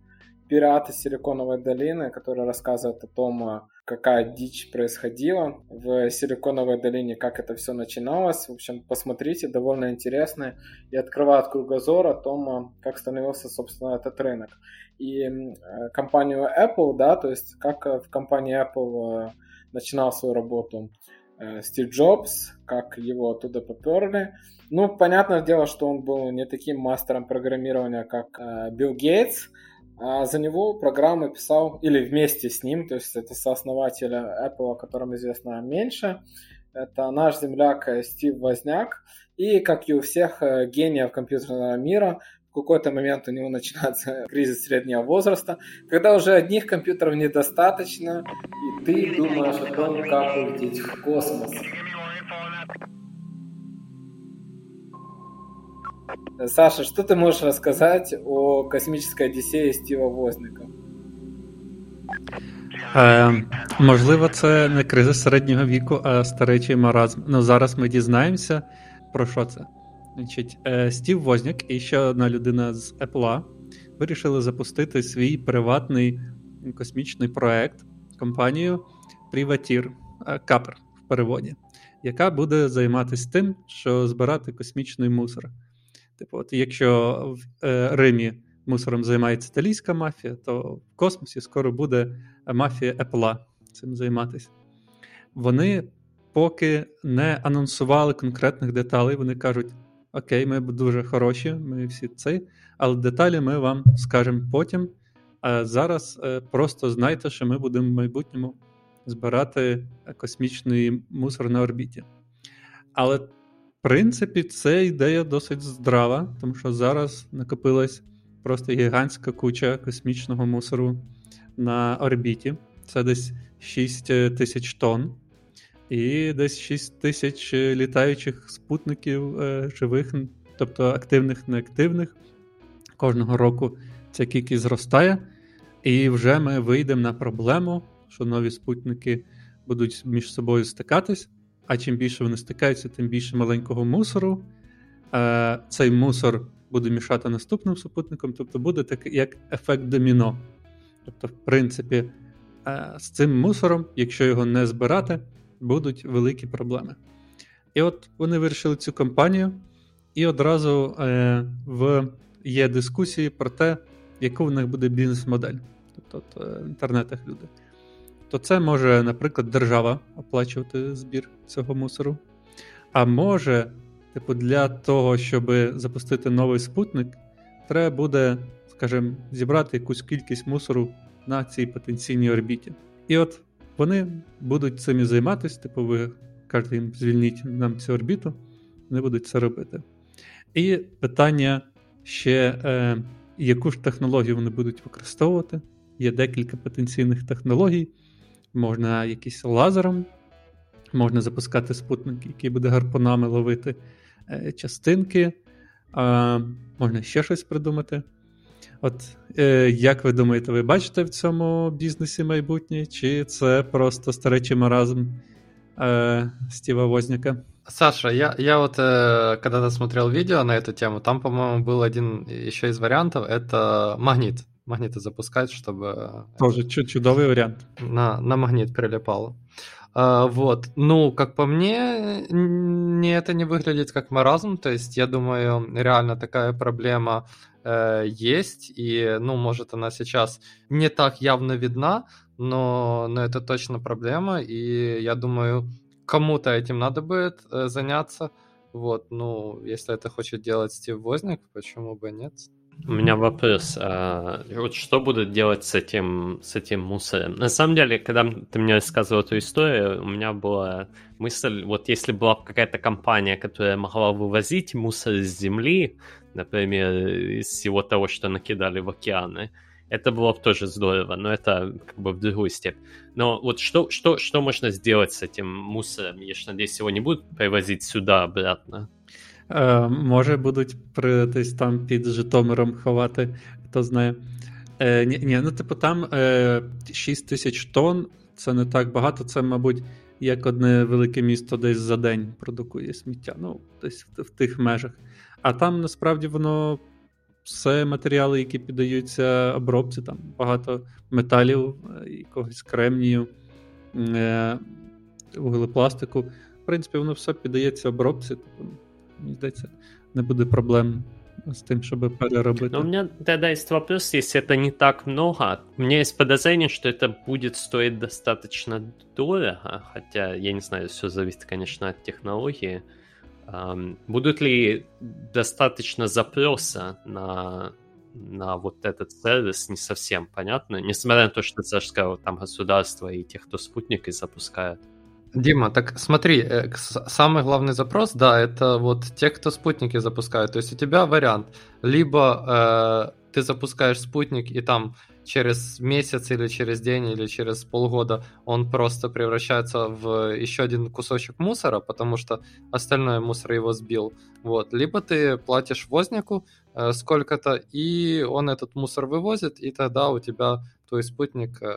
«Пираты Силиконовой долины», который рассказывает о том, какая дичь происходила в Силиконовой долине, как это все начиналось. В общем, посмотрите, довольно интересно и открывает кругозор о том, как становился, собственно, этот рынок. И э, компанию Apple, да, то есть как в компании Apple э, начинал свою работу э, Стив Джобс, как его оттуда поперли. Ну, понятное дело, что он был не таким мастером программирования, как Билл Гейтс, а за него программы писал, или вместе с ним, то есть это сооснователь Apple, о котором известно меньше, это наш земляк Стив Возняк, и, как и у всех э, гениев компьютерного мира, в какой-то момент у него начинается кризис среднего возраста, когда уже одних компьютеров недостаточно, и ты думаешь о том, как улететь в космос. Саша, что ты можешь рассказать о космической Одіссеї Стіва Возника? Е, Можливо, це не криза середнього віку, а старечий маразм. Ну зараз ми дізнаємося про що це. Значить, е, Стів Возняк і ще одна людина з Apple вирішили запустити свій приватний космічний проект компанію Privateer, Капер в переводі, яка буде займатися тим, що збирати космічний мусор. Типу, от якщо в е, Римі мусором займається італійська мафія, то в космосі скоро буде мафія Apple цим займатися. Вони поки не анонсували конкретних деталей, вони кажуть: Окей, ми дуже хороші, ми всі цей, але деталі ми вам скажемо потім. А зараз е, просто знайте, що ми будемо в майбутньому збирати космічний мусор на орбіті. Але принципі, це ідея досить здрава, тому що зараз накопилась просто гігантська куча космічного мусору на орбіті. Це десь 6 тисяч тонн. І десь 6 тисяч літаючих спутників е, живих, тобто активних, неактивних. Кожного року ця кількість зростає. І вже ми вийдемо на проблему, що нові спутники будуть між собою стикатись а чим більше вони стикаються, тим більше маленького мусору. Е, Цей мусор буде мішати наступним супутникам, тобто буде так, як ефект доміно. Тобто, в принципі, е, з цим мусором, якщо його не збирати, будуть великі проблеми. І от вони вирішили цю кампанію, і одразу е, в є дискусії про те, яка в них буде бізнес-модель. Тобто в інтернетах люди то це може, наприклад, держава оплачувати збір цього мусору. А може, типу, для того, щоб запустити новий спутник, треба буде, скажімо, зібрати якусь кількість мусору на цій потенційній орбіті. І от вони будуть цим і займатися, типу, ви кажете їм, звільніть нам цю орбіту, вони будуть це робити. І питання ще, е, яку ж технологію вони будуть використовувати. Є декілька потенційних технологій Можна якийсь лазером, можна запускати спутник, який буде гарпунами ловити е, частинки, е, можна ще щось придумати. От е, як ви думаєте, ви бачите в цьому бізнесі майбутнє, чи це просто старечий маразм э, Стива Возняка? Саша, я, я вот э, когда-то смотрел видео на эту тему, там, по-моему, был один еще из вариантов, это магнит. Магниты запускать, чтобы... Тоже чудовый вариант. На, на магнит прилипало. А, вот. Ну, как по мне, не, это не выглядит как маразм. То есть, я думаю, реально такая проблема э, есть. И, ну, может, она сейчас не так явно видна, но, но это точно проблема. И я думаю, кому-то этим надо будет э, заняться. Вот, ну, если это хочет делать Стив Возник, почему бы нет? У меня вопрос. А, вот что будут делать с этим, с этим мусором? На самом деле, когда ты мне рассказывал эту историю, у меня была мысль, вот если была какая-то компания, которая могла вывозить мусор из земли, например, из всего того, что накидали в океаны, это было бы тоже здорово, но это как бы в другую степь. Но вот что, что, что можно сделать с этим мусором? Я же надеюсь, его не будут привозить сюда обратно. Е, Може, будуть при десь там під Житомиром ховати, хто знає. Е, ні, ні, ну, типу, там е, 6 тисяч тонн це не так багато, це, мабуть, як одне велике місто десь за день продукує сміття. Ну, десь в, в тих межах. А там насправді воно все матеріали, які піддаються обробці, там багато металів, е, якогось кремнію, е, вуглепластику. В принципі, воно все піддається обробці. Мені здається, не буде проблем з тим, щоб переробити. Но у меня тогда есть вопрос, если это не так много. У меня есть подозрение, что это будет стоить достаточно дорого, хотя, я не знаю, все зависит, конечно, от технологии. Будут ли достаточно запроса на, на вот этот сервис, не совсем понятно, несмотря на то, что ты сказал, там государство и тех, кто спутники запускают. Дима, так смотри, э, самый главный запрос, да, это вот те, кто спутники запускают. То есть у тебя вариант, либо э, ты запускаешь спутник и там через месяц или через день или через полгода он просто превращается в еще один кусочек мусора, потому что остальной мусор его сбил. Вот. Либо ты платишь вознику э, сколько-то, и он этот мусор вывозит, и тогда у тебя твой спутник э,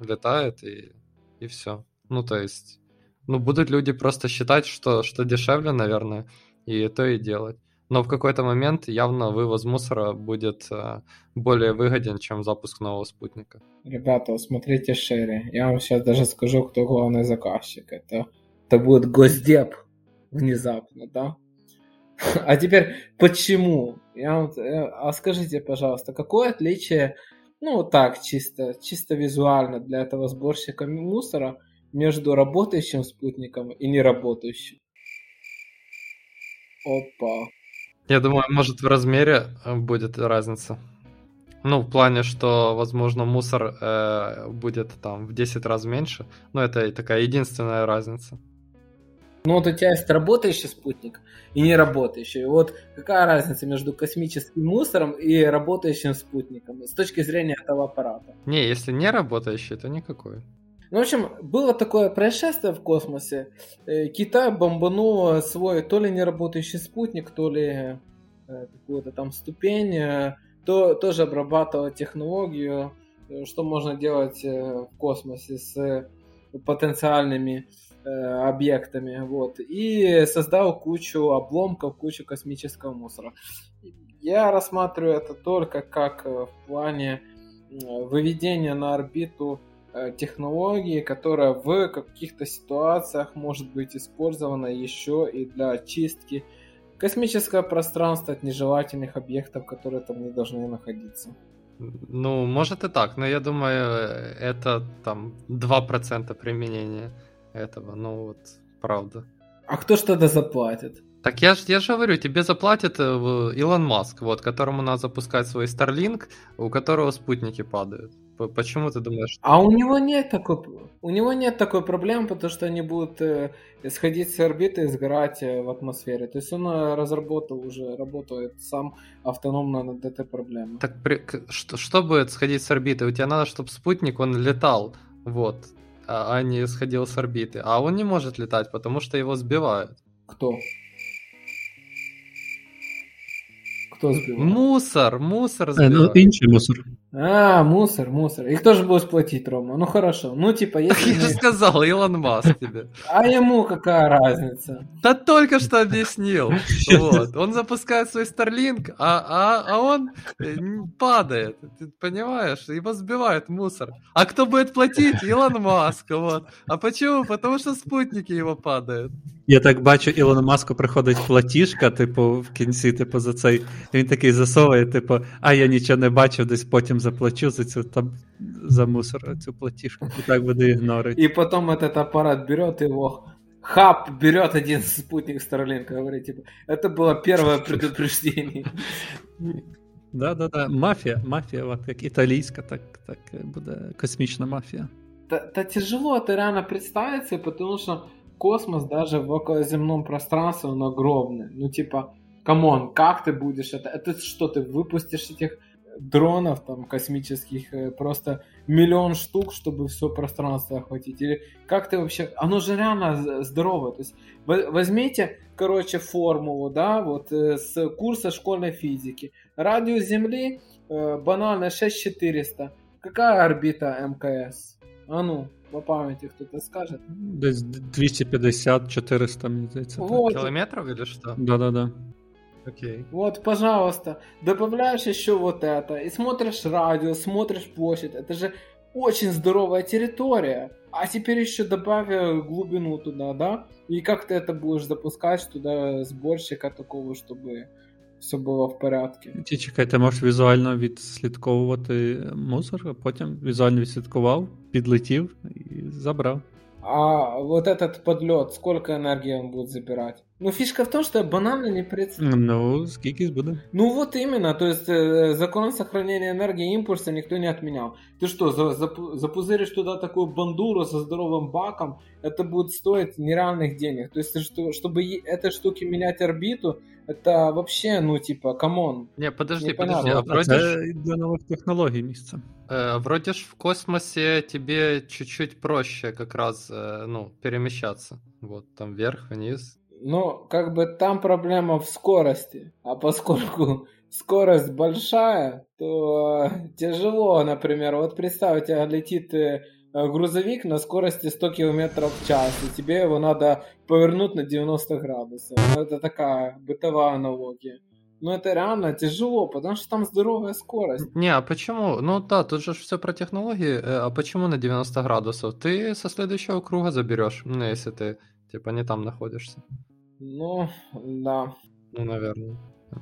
летает, и, и все. Ну, то есть ну, будут люди просто считать, что, что дешевле, наверное, и то и делать. Но в какой-то момент явно вывоз мусора будет э, более выгоден, чем запуск нового спутника. Ребята, смотрите шире. Я вам сейчас даже скажу, кто главный заказчик. Это, это будет Госдеп внезапно, да? А теперь почему? Я вот, э, а скажите, пожалуйста, какое отличие, ну так, чисто, чисто визуально для этого сборщика мусора – между работающим спутником и неработающим. Опа. Я думаю, может в размере э, будет разница. Ну, в плане, что, возможно, мусор э, будет там в 10 раз меньше. Но это такая единственная разница. Ну вот у тебя есть работающий спутник и не работающий. Вот какая разница между космическим мусором и работающим спутником с точки зрения этого аппарата? Не, если не работающий, то никакой. Ну, в общем, было такое происшествие в космосе. Э, Китай бомбанул свой то ли неработающий спутник, то ли э, какую-то там ступень, э, то тоже обрабатывал технологию, что можно делать в космосе с потенциальными объектами, вот, и создал кучу обломков, кучу космического мусора. Я рассматриваю это только как в плане выведения на орбиту технологии, которая в каких-то ситуациях может быть использована еще и для очистки космического пространства от нежелательных объектов, которые там не должны находиться. Ну, может и так, но я думаю, это там 2% применения этого, ну вот, правда. А кто ж тогда заплатит? Так я же я ж говорю, тебе заплатит э, Илон Маск, вот, которому надо запускать свой Starlink, у которого спутники падают. Почему ты думаешь? А у него нет такой, у него нет такой проблемы, потому что они будут э, сходить с орбиты и сгорать э, в атмосфере. То есть он э, разработал уже, работает сам автономно над этой проблемой. Так при- что, что будет сходить с орбиты? У тебя надо, чтобы спутник, он летал, вот, а, а не сходил с орбиты. А он не может летать, потому что его сбивают. Кто? Кто сбил? Мусор, мусор Е, Ну, сбивает. інший мусор. А, мусор, мусор. И кто же будет платить, Рома? Ну хорошо. Ну типа, Так если... я же мы- сказал, Илон Маск тебе. А ему какая разница? Да только что объяснил. Вот. Он запускает свой Starlink, а, а, а он э, н- падает. Ты понимаешь? Его сбивает мусор. А кто будет платить? Илон Маск. Вот. А почему? Потому что спутники его падают. Я так бачу, Ілону Маску приходить платіжка, типу, в кінці, типу, за цей. Він такий засовує, типу, а я нічого не бачив, десь потім заплачу за цю там за мусор цю платіжку. І так буде ігнорити. И потом этот аппарат берет его, хаб берет один спутник Starlink, говорит, типа, это было первое предупреждение. Да, да, да. Мафія, мафія, от як італійська, так, так буде космічна мафія. Да, да тяжело это реально представить себе, потому что космос даже в околоземном пространстве, он огромный. Ну, типа, камон, как ты будешь это? Это что, ты выпустишь этих дронов там космических э, просто миллион штук, чтобы все пространство охватить? Или как ты вообще... Оно же реально здорово. То есть во- возьмите, короче, формулу, да, вот э, с курса школьной физики. Радиус Земли э, банально 6400. Какая орбита МКС? А ну, по памяти кто-то скажет. Десь 250-400, мені здається. Вот, Километров или что? Да-да-да. Окей. вот, пожалуйста, добавляешь еще вот это, и смотришь радиус, смотришь площадь. Это же очень здоровая территория. А теперь еще добавь э, глубину туда, да? И как ты это будешь запускать туда сборщика такого, чтобы все было в порядке? Ті, чекай, ти можеш візуально відслідковувати мусор, а потім візуально відслідкував, підлетів і забрав. А вот этот подлет, сколько энергии он будет забирать? Ну, фишка в том, что я банально не представляю. Ну, скільки буде. Ну вот именно, то есть э, закон сохранения энергии импульса никто не отменял. Ты что, за- запу- запузыришь туда такую бандуру со здоровым баком, это будет стоить нереальных денег. То есть, ты что, чтобы е- этой штуки менять орбиту, это вообще, ну типа, камон. Не, подожди, Непонятно. подожди. А А вроде, ж, це для нових технологій місце. э, вроде ж в космосе тебе чуть-чуть проще как раз, э, ну, перемещаться. Вот, там вверх, вниз. но как бы там проблема в скорости. А поскольку скорость большая, то э, тяжело, например. Вот представьте, летит э, грузовик на скорости 100 км в час, и тебе его надо повернуть на 90 градусов. Ну, это такая бытовая аналогия. Но это реально тяжело, потому что там здоровая скорость. Не, а почему? Ну да, тут же все про технологии. э, А почему на 90 градусов? Ты со следующего круга заберешь, ну, если ты, типа, не там находишься. Ну, да. Ну, наверное.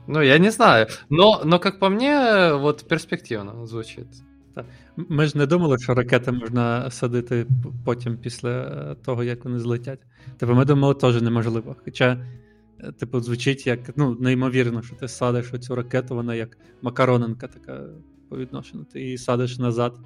Ну, я не знаю. Но, но как по мне, вот перспективно звучит. Ми ж не думали, що ракети можна садити потім після е, того, як вони злетять. Типу, ми думали, теж неможливо. Хоча, е, типу, звучить як ну, неймовірно, що ти садиш оцю ракету, вона як макаронинка така по відношенню. Ти її садиш назад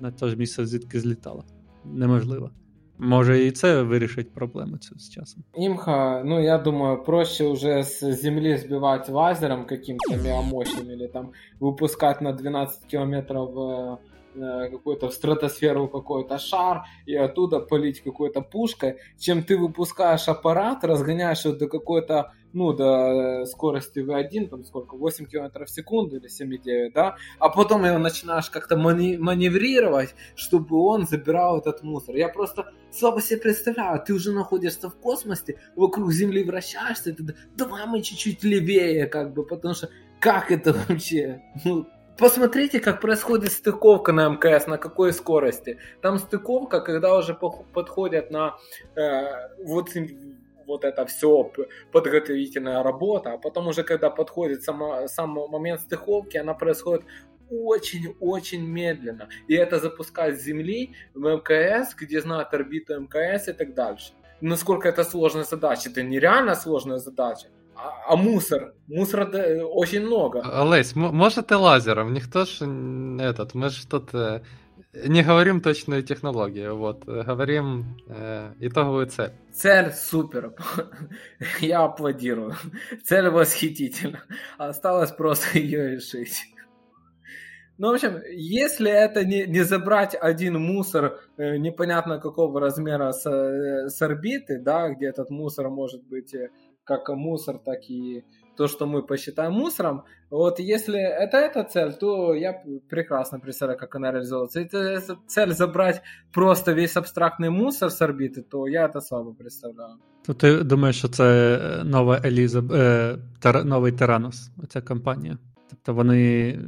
на те ж місце, звідки злітала. Неможливо. Може, і це вирішить проблему цю з часом. Имха, ну я думаю, проще уже с земли сбивать лазером каким-то меgamощным или там выпускать на 12 километров э, какой-то в стратосферу какой-то шар и оттуда полить какой-то пушкой, чем ты выпускаешь аппарат, разгоняешь его до какой-то, ну, до э, скорости V1, там сколько, 8 километров в секунду или 7,9, да, а потом его начинаешь как-то мани- маневрировать, чтобы он забирал этот мусор. Я просто слабо себе представляю, ты уже находишься в космосе, вокруг Земли вращаешься, ты давай мы чуть-чуть левее, как бы, потому что как это вообще? Ну, посмотрите, как происходит стыковка на МКС, на какой скорости. Там стыковка, когда уже подходят на э, вот, вот это все подготовительная работа, а потом уже когда подходит сама, сам момент стыковки, она происходит очень-очень медленно. И это запускать с Земли в МКС, где знают орбиту МКС и так дальше. насколько это сложная задача. Это нереально сложная задача. А, а мусор? Мусора очень много. Олесь, может и лазером? Никто ж этот, мы же тут э, не говорим точную технологию, вот, говорим э, итоговую цель. Цель супер. Я аплодирую. Цель восхитительна. Осталось просто ее решить. Ну, в общем, если это не, не забрать один мусор э, непонятно какого размера с, э, с орбиты, да, где этот мусор может быть э, как мусор, так и то, что мы посчитаем мусором, вот если это эта цель, то я прекрасно представляю, как она реализовывается. Если цель забрать просто весь абстрактний мусор з орбіти, то я це слабо представляю. То ти думаєш, що це нова Еліза, е, тер, новий Теранос, ця компанія? Тобто вони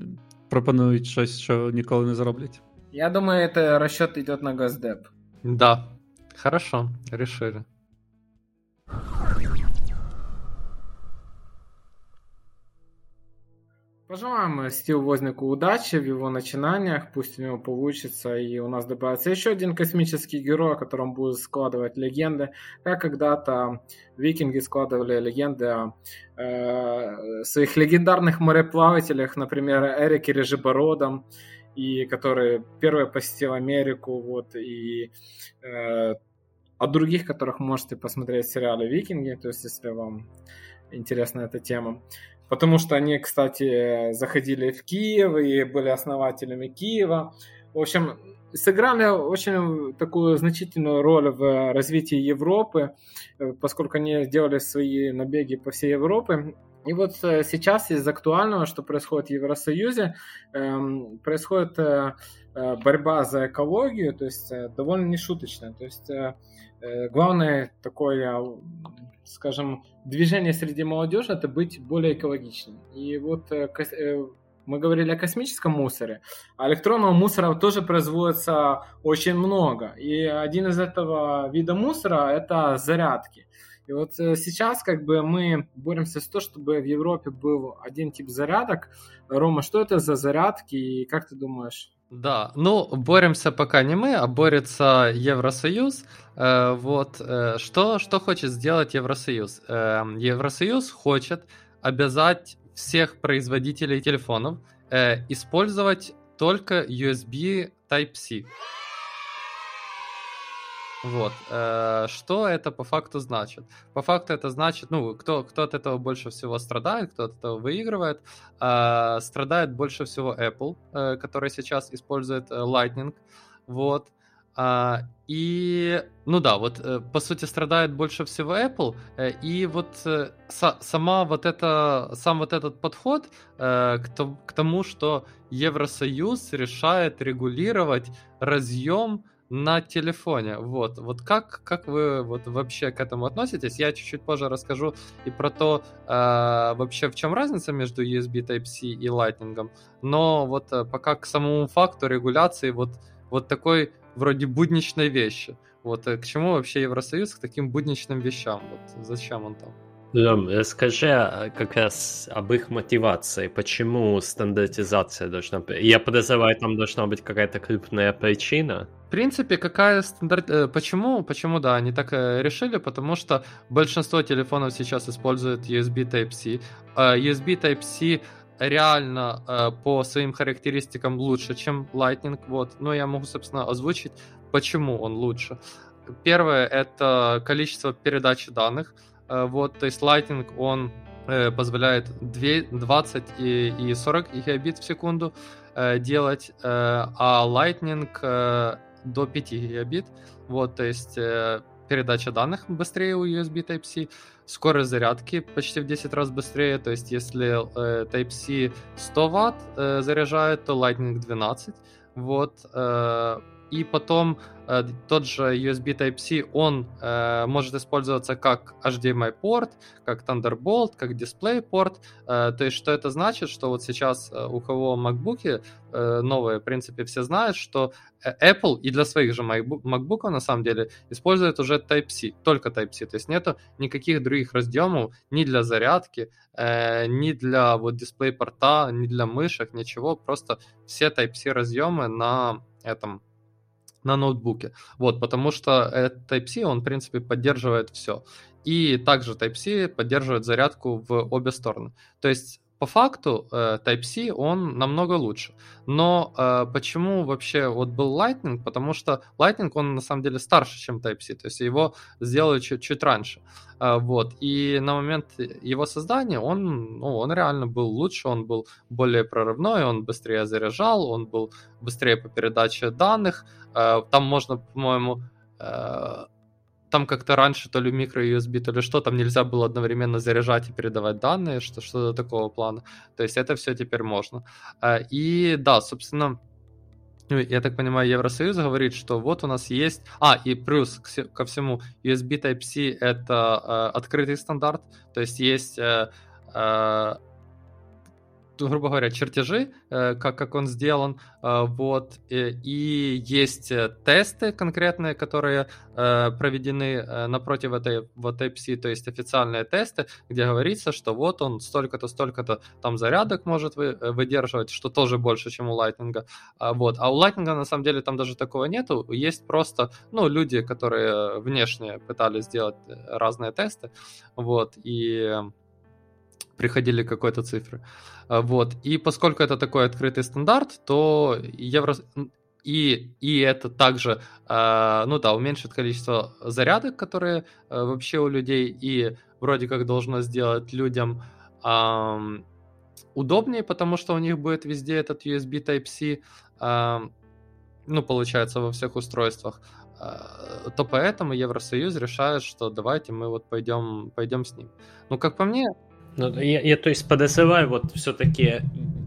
пропонують щось, що ніколи не зроблять? Я думаю, це розчет йде на Газдеп. Да. Хорошо, решили. Пожелаем Стиву Вознику удачи в его начинаниях, пусть у него получится, и у нас добавится еще один космический герой, о котором будут складывать легенды, как когда-то викинги складывали легенды о э, своих легендарных мореплавателях, например, Эрике Режибородом, и который первый посетил Америку, вот, и э, о других, которых можете посмотреть в сериале «Викинги», то есть если вам интересна эта тема. Потому что они, кстати, заходили в Киев и были основателями Киева. В общем, сыграли очень такую значительную роль в развитии Европы, поскольку они делали свои набеги по всей Европе. И вот э, сейчас из актуального, что происходит в Евросоюзе, эм, происходит э, э, борьба за экологию, то есть довольно нешуточная. То есть главное такое скажем, движение среди молодежи это быть более экологичным. И вот мы говорили о космическом мусоре, а электронного мусора тоже производится очень много. И один из этого вида мусора это зарядки. И вот э, сейчас как бы мы боремся с то, чтобы в Европе был один тип зарядок. Рома, что это за зарядки и как ты думаешь? Да, ну, боремся пока не мы, а борется Евросоюз. Э, вот, э, что, что хочет сделать Евросоюз? Э, Евросоюз хочет обязать всех производителей телефонов э, использовать только USB Type-C. Вот. Э, что это по факту значит? По факту это значит, ну, кто, кто от этого больше всего страдает, кто от этого выигрывает. Э, страдает больше всего Apple, э, который сейчас использует Lightning. Вот. И, ну да, вот по сути страдает больше всего Apple, и вот сама вот это, сам вот этот подход к тому, что Евросоюз решает регулировать разъем на телефоне. Вот, вот как, как вы вот вообще к этому относитесь? Я чуть-чуть позже расскажу и про то, э, вообще в чем разница между USB Type-C и Lightning. Но вот э, пока к самому факту регуляции вот, вот такой вроде будничной вещи. Вот э, к чему вообще Евросоюз к таким будничным вещам? Вот зачем он там? Лем, расскажи а, как раз об их мотивации. Почему стандартизация должна быть? Я подозреваю, там должна быть какая-то крупная причина. В принципе, какая стандарт... Э, почему? Почему, да, они так э, решили? Потому что большинство телефонов сейчас используют USB Type-C. А USB Type-C реально э, по своим характеристикам лучше, чем Lightning. Вот. Но я могу, собственно, озвучить, почему он лучше. Первое — это количество передачи данных. Э, вот, то есть Lightning, он э, позволяет 2, 20 и, и 40 гигабит в секунду э, делать, а Lightning до 5 гигабит. Вот, то есть передача данных быстрее у USB Type-C, скорость зарядки почти в 10 раз быстрее, то есть если Type-C 100 Вт заряжает, то Lightning 12. Вот, и потом э, тот же USB Type-C, он э, может использоваться как HDMI-порт, как Thunderbolt, как DisplayPort. Э, то есть что это значит? Что вот сейчас э, у кого MacBook э, новые, в принципе, все знают, что э, Apple и для своих же MacBook, на самом деле использует уже Type-C, только Type-C. То есть нету никаких других разъемов ни для зарядки, э, ни для вот DisplayPort, ни для мышек, ничего. Просто все Type-C разъемы на этом на ноутбуке. Вот, потому что Type-C, он, в принципе, поддерживает все. И также Type-C поддерживает зарядку в обе стороны. То есть по факту э, Type-C он намного лучше. Но э, почему вообще вот был Lightning? Потому что Lightning он на самом деле старше, чем Type-C, то есть его сделали чуть, чуть раньше. Э, вот. И на момент его создания он, ну, он реально был лучше, он был более прорывной, он быстрее заряжал, он был быстрее по передаче данных. Э, там можно, по-моему, э, там как-то раньше то ли микро-USB, то ли что, там нельзя было одновременно заряжать и передавать данные, что, что-то такого плана. То есть это все теперь можно. А, и да, собственно, ну, я так понимаю, Евросоюз говорит, что вот у нас есть... А, и плюс ко всему, USB Type-C — это э, открытый стандарт, то есть есть э, э, грубо говоря, чертежи, э, как, как он сделан, э, вот, и есть э, тесты конкретные, которые проведены напротив этой вот Type-C, то есть официальные тесты, где говорится, что вот он столько-то, столько-то там зарядок может выдерживать, что тоже больше, чем у Lightning, вот, а у Lightning на самом деле там даже такого нету, есть просто, ну, люди, которые внешне пытались сделать разные тесты, вот, и приходили к какой-то цифры. А, вот. И поскольку это такой открытый стандарт, то евро... И, и это также, э, ну да, уменьшит количество зарядок, которые э, вообще у людей, и вроде как должно сделать людям удобнее, потому что у них будет везде этот USB Type-C, ну, получается, во всех устройствах, то поэтому Евросоюз решает, что давайте мы вот пойдем, пойдем с ним. Ну, как по мне, ну, я, я, то есть, подозреваю, вот все-таки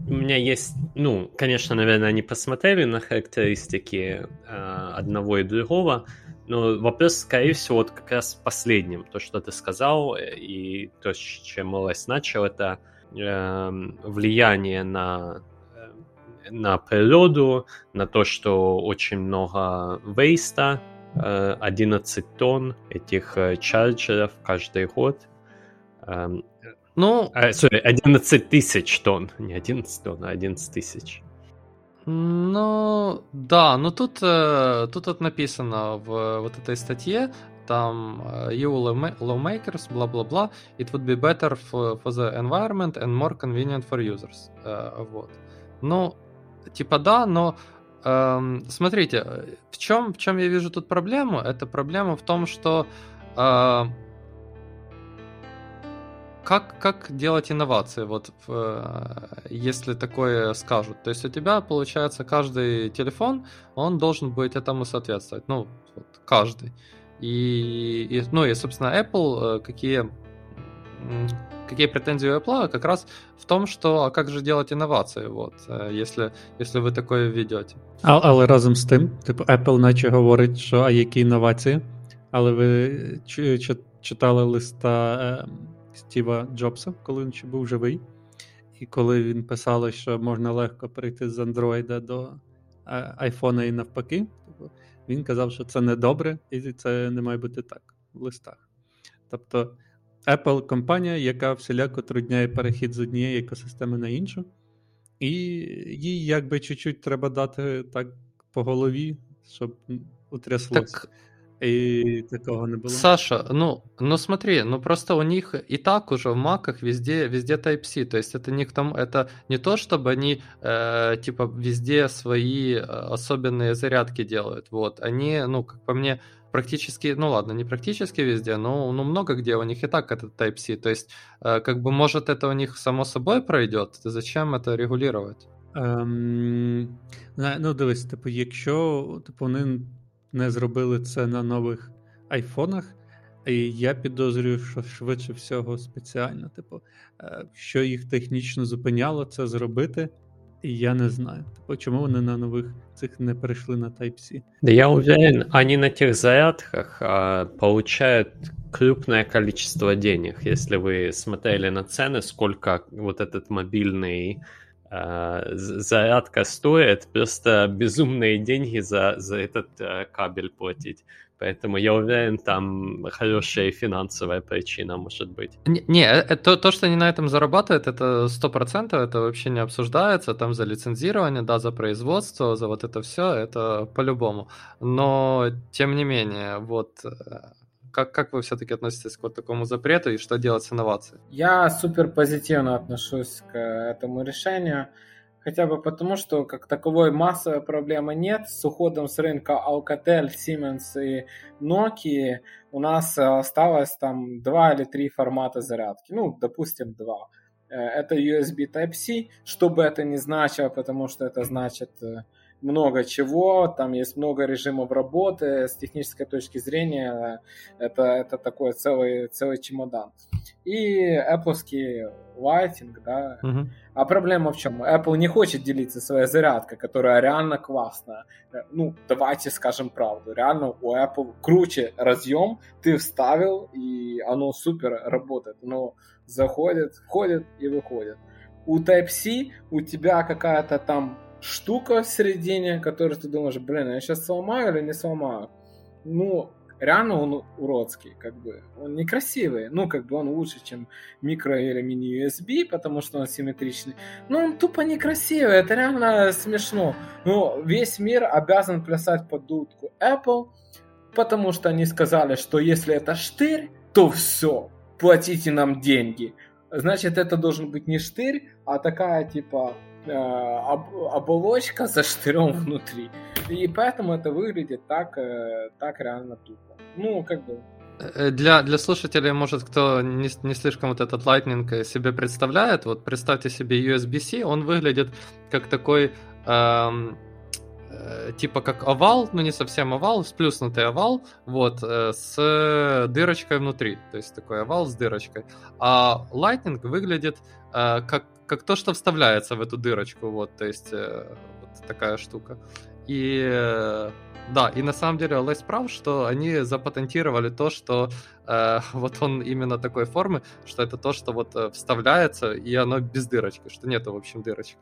у меня есть, ну, конечно, наверное, они посмотрели на характеристики э, одного и другого, но вопрос, скорее всего, вот как раз последним, то, что ты сказал, э, и то, с чем Малайс начал, это э, влияние на э, на природу, на то, что очень много вейста, 11 э, тонн этих чарджеров каждый год. Ну... А, sorry, 11 тысяч тонн. Не 11 тонн, а 11 тысяч. Ну, да, но тут, э, тут вот написано в вот этой статье, там EU э, lawmakers, бла-бла-бла, it would be better for, for the environment and more convenient for users. Uh, вот. Ну, типа да, но эм, смотрите, в чем, в чем я вижу тут проблему? Это проблема в том, что э, как, как делать инновации, вот э, если такое скажут? То есть у тебя, получается, каждый телефон, он должен быть этому соответствовать. Ну, вот, каждый. И, и, ну и, собственно, Apple, э, какие, какие претензии у Apple как раз в том, что а как же делать інновації, вот, э, если, если ви такое ведете. А, але разом з тим, типу, Apple наче говорить, що а які інновації, але ви читали листа Стіва Джобса, коли він ще був живий. І коли він писали, що можна легко перейти з Android до айфона і навпаки, тобто він казав, що це не добре, і це не має бути так в листах. Тобто Apple компанія, яка всіляко трудняє перехід з однієї екосистеми на іншу, і їй якби чуть-чуть треба дати так по голові, щоб утряслося. Так И такого не было. Саша, ну, ну смотри, ну просто у них и так уже в маках везде, везде Type-C, то есть это не к тому, это не то, чтобы они э, типа везде свои э, особенные зарядки делают, вот, они, ну, как по мне, практически, ну ладно, не практически везде, но ну, много где у них и так этот Type-C, то есть э, как бы может это у них само собой пройдет, зачем это регулировать? Ем, ну, дивись, типу, якщо типу, вони не зробили це на нових айфонах. І я підозрюю, що швидше всього спеціально. Типу, е, що їх технічно зупиняло це зробити, і я не знаю. Типу, чому вони на нових цих не перейшли на Type-C? Да я уверен, они на тех зарядках а, получают крупное количество денег. Если вы смотрели на цены, сколько вот этот мобильный А, зарядка стоит, просто безумные деньги за, за этот а, кабель платить. Поэтому я уверен, там хорошая финансовая причина может быть. Не, не э, то, то, что они на этом зарабатывают, это сто процентов, это вообще не обсуждается, там за лицензирование, да, за производство, за вот это все, это по-любому. Но, тем не менее, вот э, как, как вы все-таки относитесь к вот такому запрету и что делать с инновацией? Я супер позитивно отношусь к этому решению. Хотя бы потому, что как таковой массовой проблемы нет. С уходом с рынка Alcatel, Siemens и Nokia у нас осталось там два или три формата зарядки. Ну, допустим, два. Э, это USB Type-C, что бы это ни значило, потому что это значит э, много чего, там есть много режимов работы, с технической точки зрения это, это такой целый, целый чемодан. И Apple Lighting, да. Угу. А проблема в чем? Apple не хочет делиться своей зарядкой, которая реально классная. Ну, давайте скажем правду. Реально у Apple круче разъем, ты вставил, и оно супер работает. Оно заходит, входит и выходит. У Type-C у тебя какая-то там штука в середине, которую ты думаешь, блин, я сейчас сломаю или не сломаю? Ну, реально он уродский, как бы. Он некрасивый. Ну, как бы он лучше, чем микро или мини-USB, потому что он симметричный. Но он тупо некрасивый, это реально смешно. Но весь мир обязан плясать под дудку Apple, потому что они сказали, что если это штырь, то все, платите нам деньги. Значит, это должен быть не штырь, а такая, типа, оболочка за штырем внутри. И поэтому это выглядит так, э, так реально тупо. Ну, как бы... Э, для, для слушателей, может, кто не, не слишком вот этот Lightning себе представляет, вот представьте себе USB-C, он выглядит как такой эм, типа как овал, но не совсем овал, сплюснутый овал, вот, с дырочкой внутри, то есть такой овал с дырочкой. А Lightning выглядит как как то, что вставляется в эту дырочку, вот, то есть э, вот такая штука. И э, да, и на самом деле Лейс прав, что они запатентировали то, что э, вот он именно такой формы, что это то, что вот э, вставляется, и оно без дырочки, что нету, в общем, дырочки.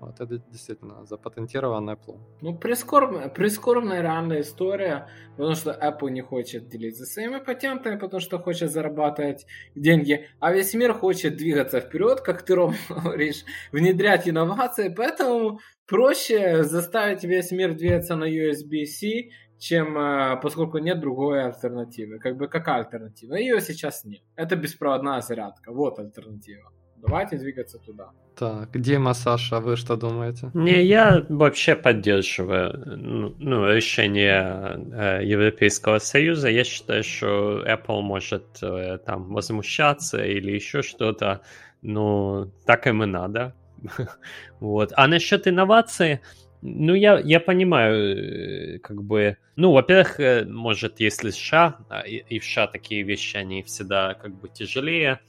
Вот это действительно запатентировано Apple. Ну, прискорбная, прискорбная реальная история, потому что Apple не хочет делиться своими патентами, потому что хочет зарабатывать деньги, а весь мир хочет двигаться вперед, как ты, Ром, говоришь, внедрять инновации, поэтому проще заставить весь мир двигаться на USB-C, чем э, поскольку нет другой альтернативы. Как бы какая альтернатива? Ее сейчас нет. Это беспроводная зарядка. Вот альтернатива. Давайте двигаться туда. Так, Дима, Саша, вы что думаете? Не, я вообще поддерживаю ну, ну решение э, Европейского Союза. Я считаю, что Apple может э, там возмущаться или еще что-то. Ну, так им и надо. вот. А насчет инноваций, ну, я, я понимаю, э, как бы, ну, во-первых, э, может, если США, а, и, и в США такие вещи, они всегда как бы тяжелее,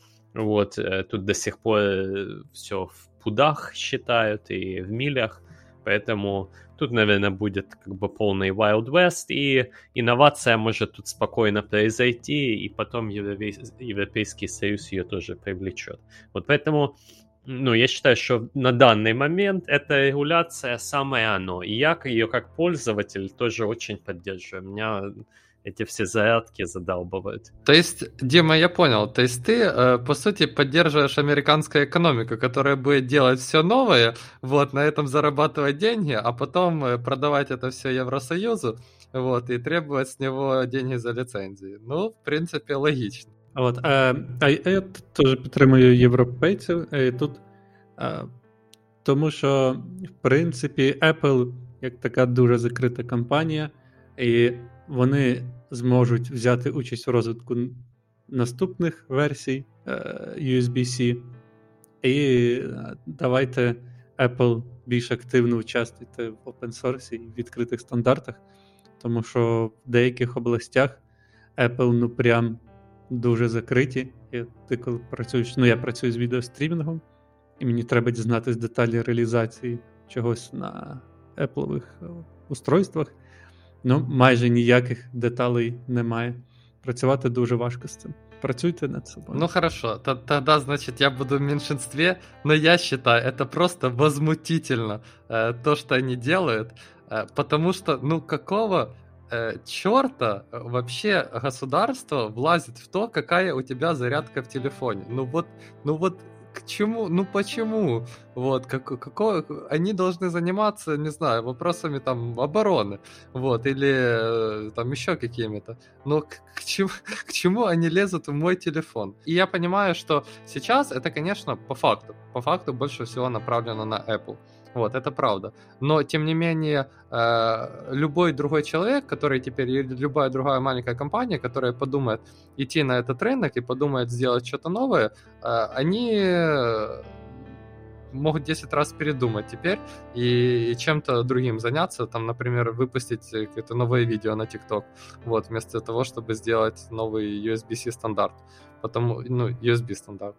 вот, э, тут до сих пор э, все в пудах считают и в милях, поэтому тут, наверное, будет как бы полный Wild West, и инновация может тут спокойно произойти, и потом Европейский Союз ее тоже привлечет. Вот поэтому, ну, я считаю, что на данный момент эта регуляция самое оно, и я ее как пользователь тоже очень поддерживаю. У меня эти все зарядки задалбывают. То есть, Дима, я понял, то есть ты, э, по сути, поддерживаешь американскую экономику, которая будет делать все новое, вот, на этом зарабатывать деньги, а потом э, продавать это все Евросоюзу, вот, и требовать с него деньги за лицензии. Ну, в принципе, логично. От, е, а я теж підтримую європейців і тут, е, тому що, в принципі, Apple як така дуже закрита компанія, і вони зможуть взяти участь у розвитку наступних версій е, USB-C. І е, давайте Apple більш активно участвуйте в open source і в відкритих стандартах, тому що в деяких областях Apple ну прям дуже закриті. І ти коли працюєш, ну я працюю з відеострімінгом, і мені треба дізнатися деталі реалізації чогось на Apple устройствах. Ну, майже ніяких деталей немає. Працювати дуже важко з цим. Працюйте над собой. Ну хорошо, тогда, значит, я буду в меньшинстве, но я считаю, это просто возмутительно, э, то, что они делают, э, потому что, ну, какого э, черта вообще государство влазит в то, какая у тебя зарядка в телефоне? Ну вот, ну вот к чему, ну почему? Вот, как, какое, они должны заниматься, не знаю, вопросами там обороны, вот, или э, там еще какими-то. Но к, к, чему, к чему они лезут в мой телефон? И я понимаю, что сейчас это, конечно, по факту, по факту больше всего направлено на Apple. Вот, это правда. Но, тем не менее, э, любой другой человек, который теперь, или любая другая маленькая компания, которая подумает идти на этот рынок и подумает сделать что-то новое, э, они могут 10 раз передумать теперь и, чем-то другим заняться, там, например, выпустить какое-то новое видео на TikTok, вот, вместо того, чтобы сделать новый USB-C стандарт. Потому, ну, USB стандарт.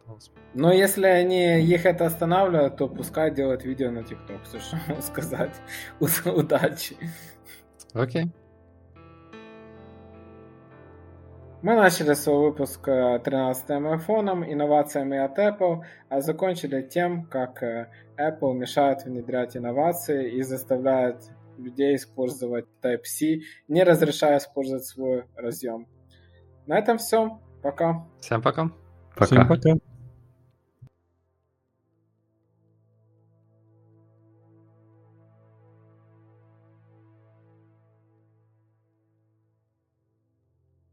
Но если они их это останавливают, то пускай делают видео на TikTok, что сказать. Удачи. Окей. Okay. Мы начали свой выпуск 13-м э, айфоном, инновациями от Apple, а закончили тем, как э, Apple мешает внедрять инновации и заставляет людей использовать Type-C, не разрешая использовать свой разъем. На этом все. Пока. Всем пока. Пока. Всем пока.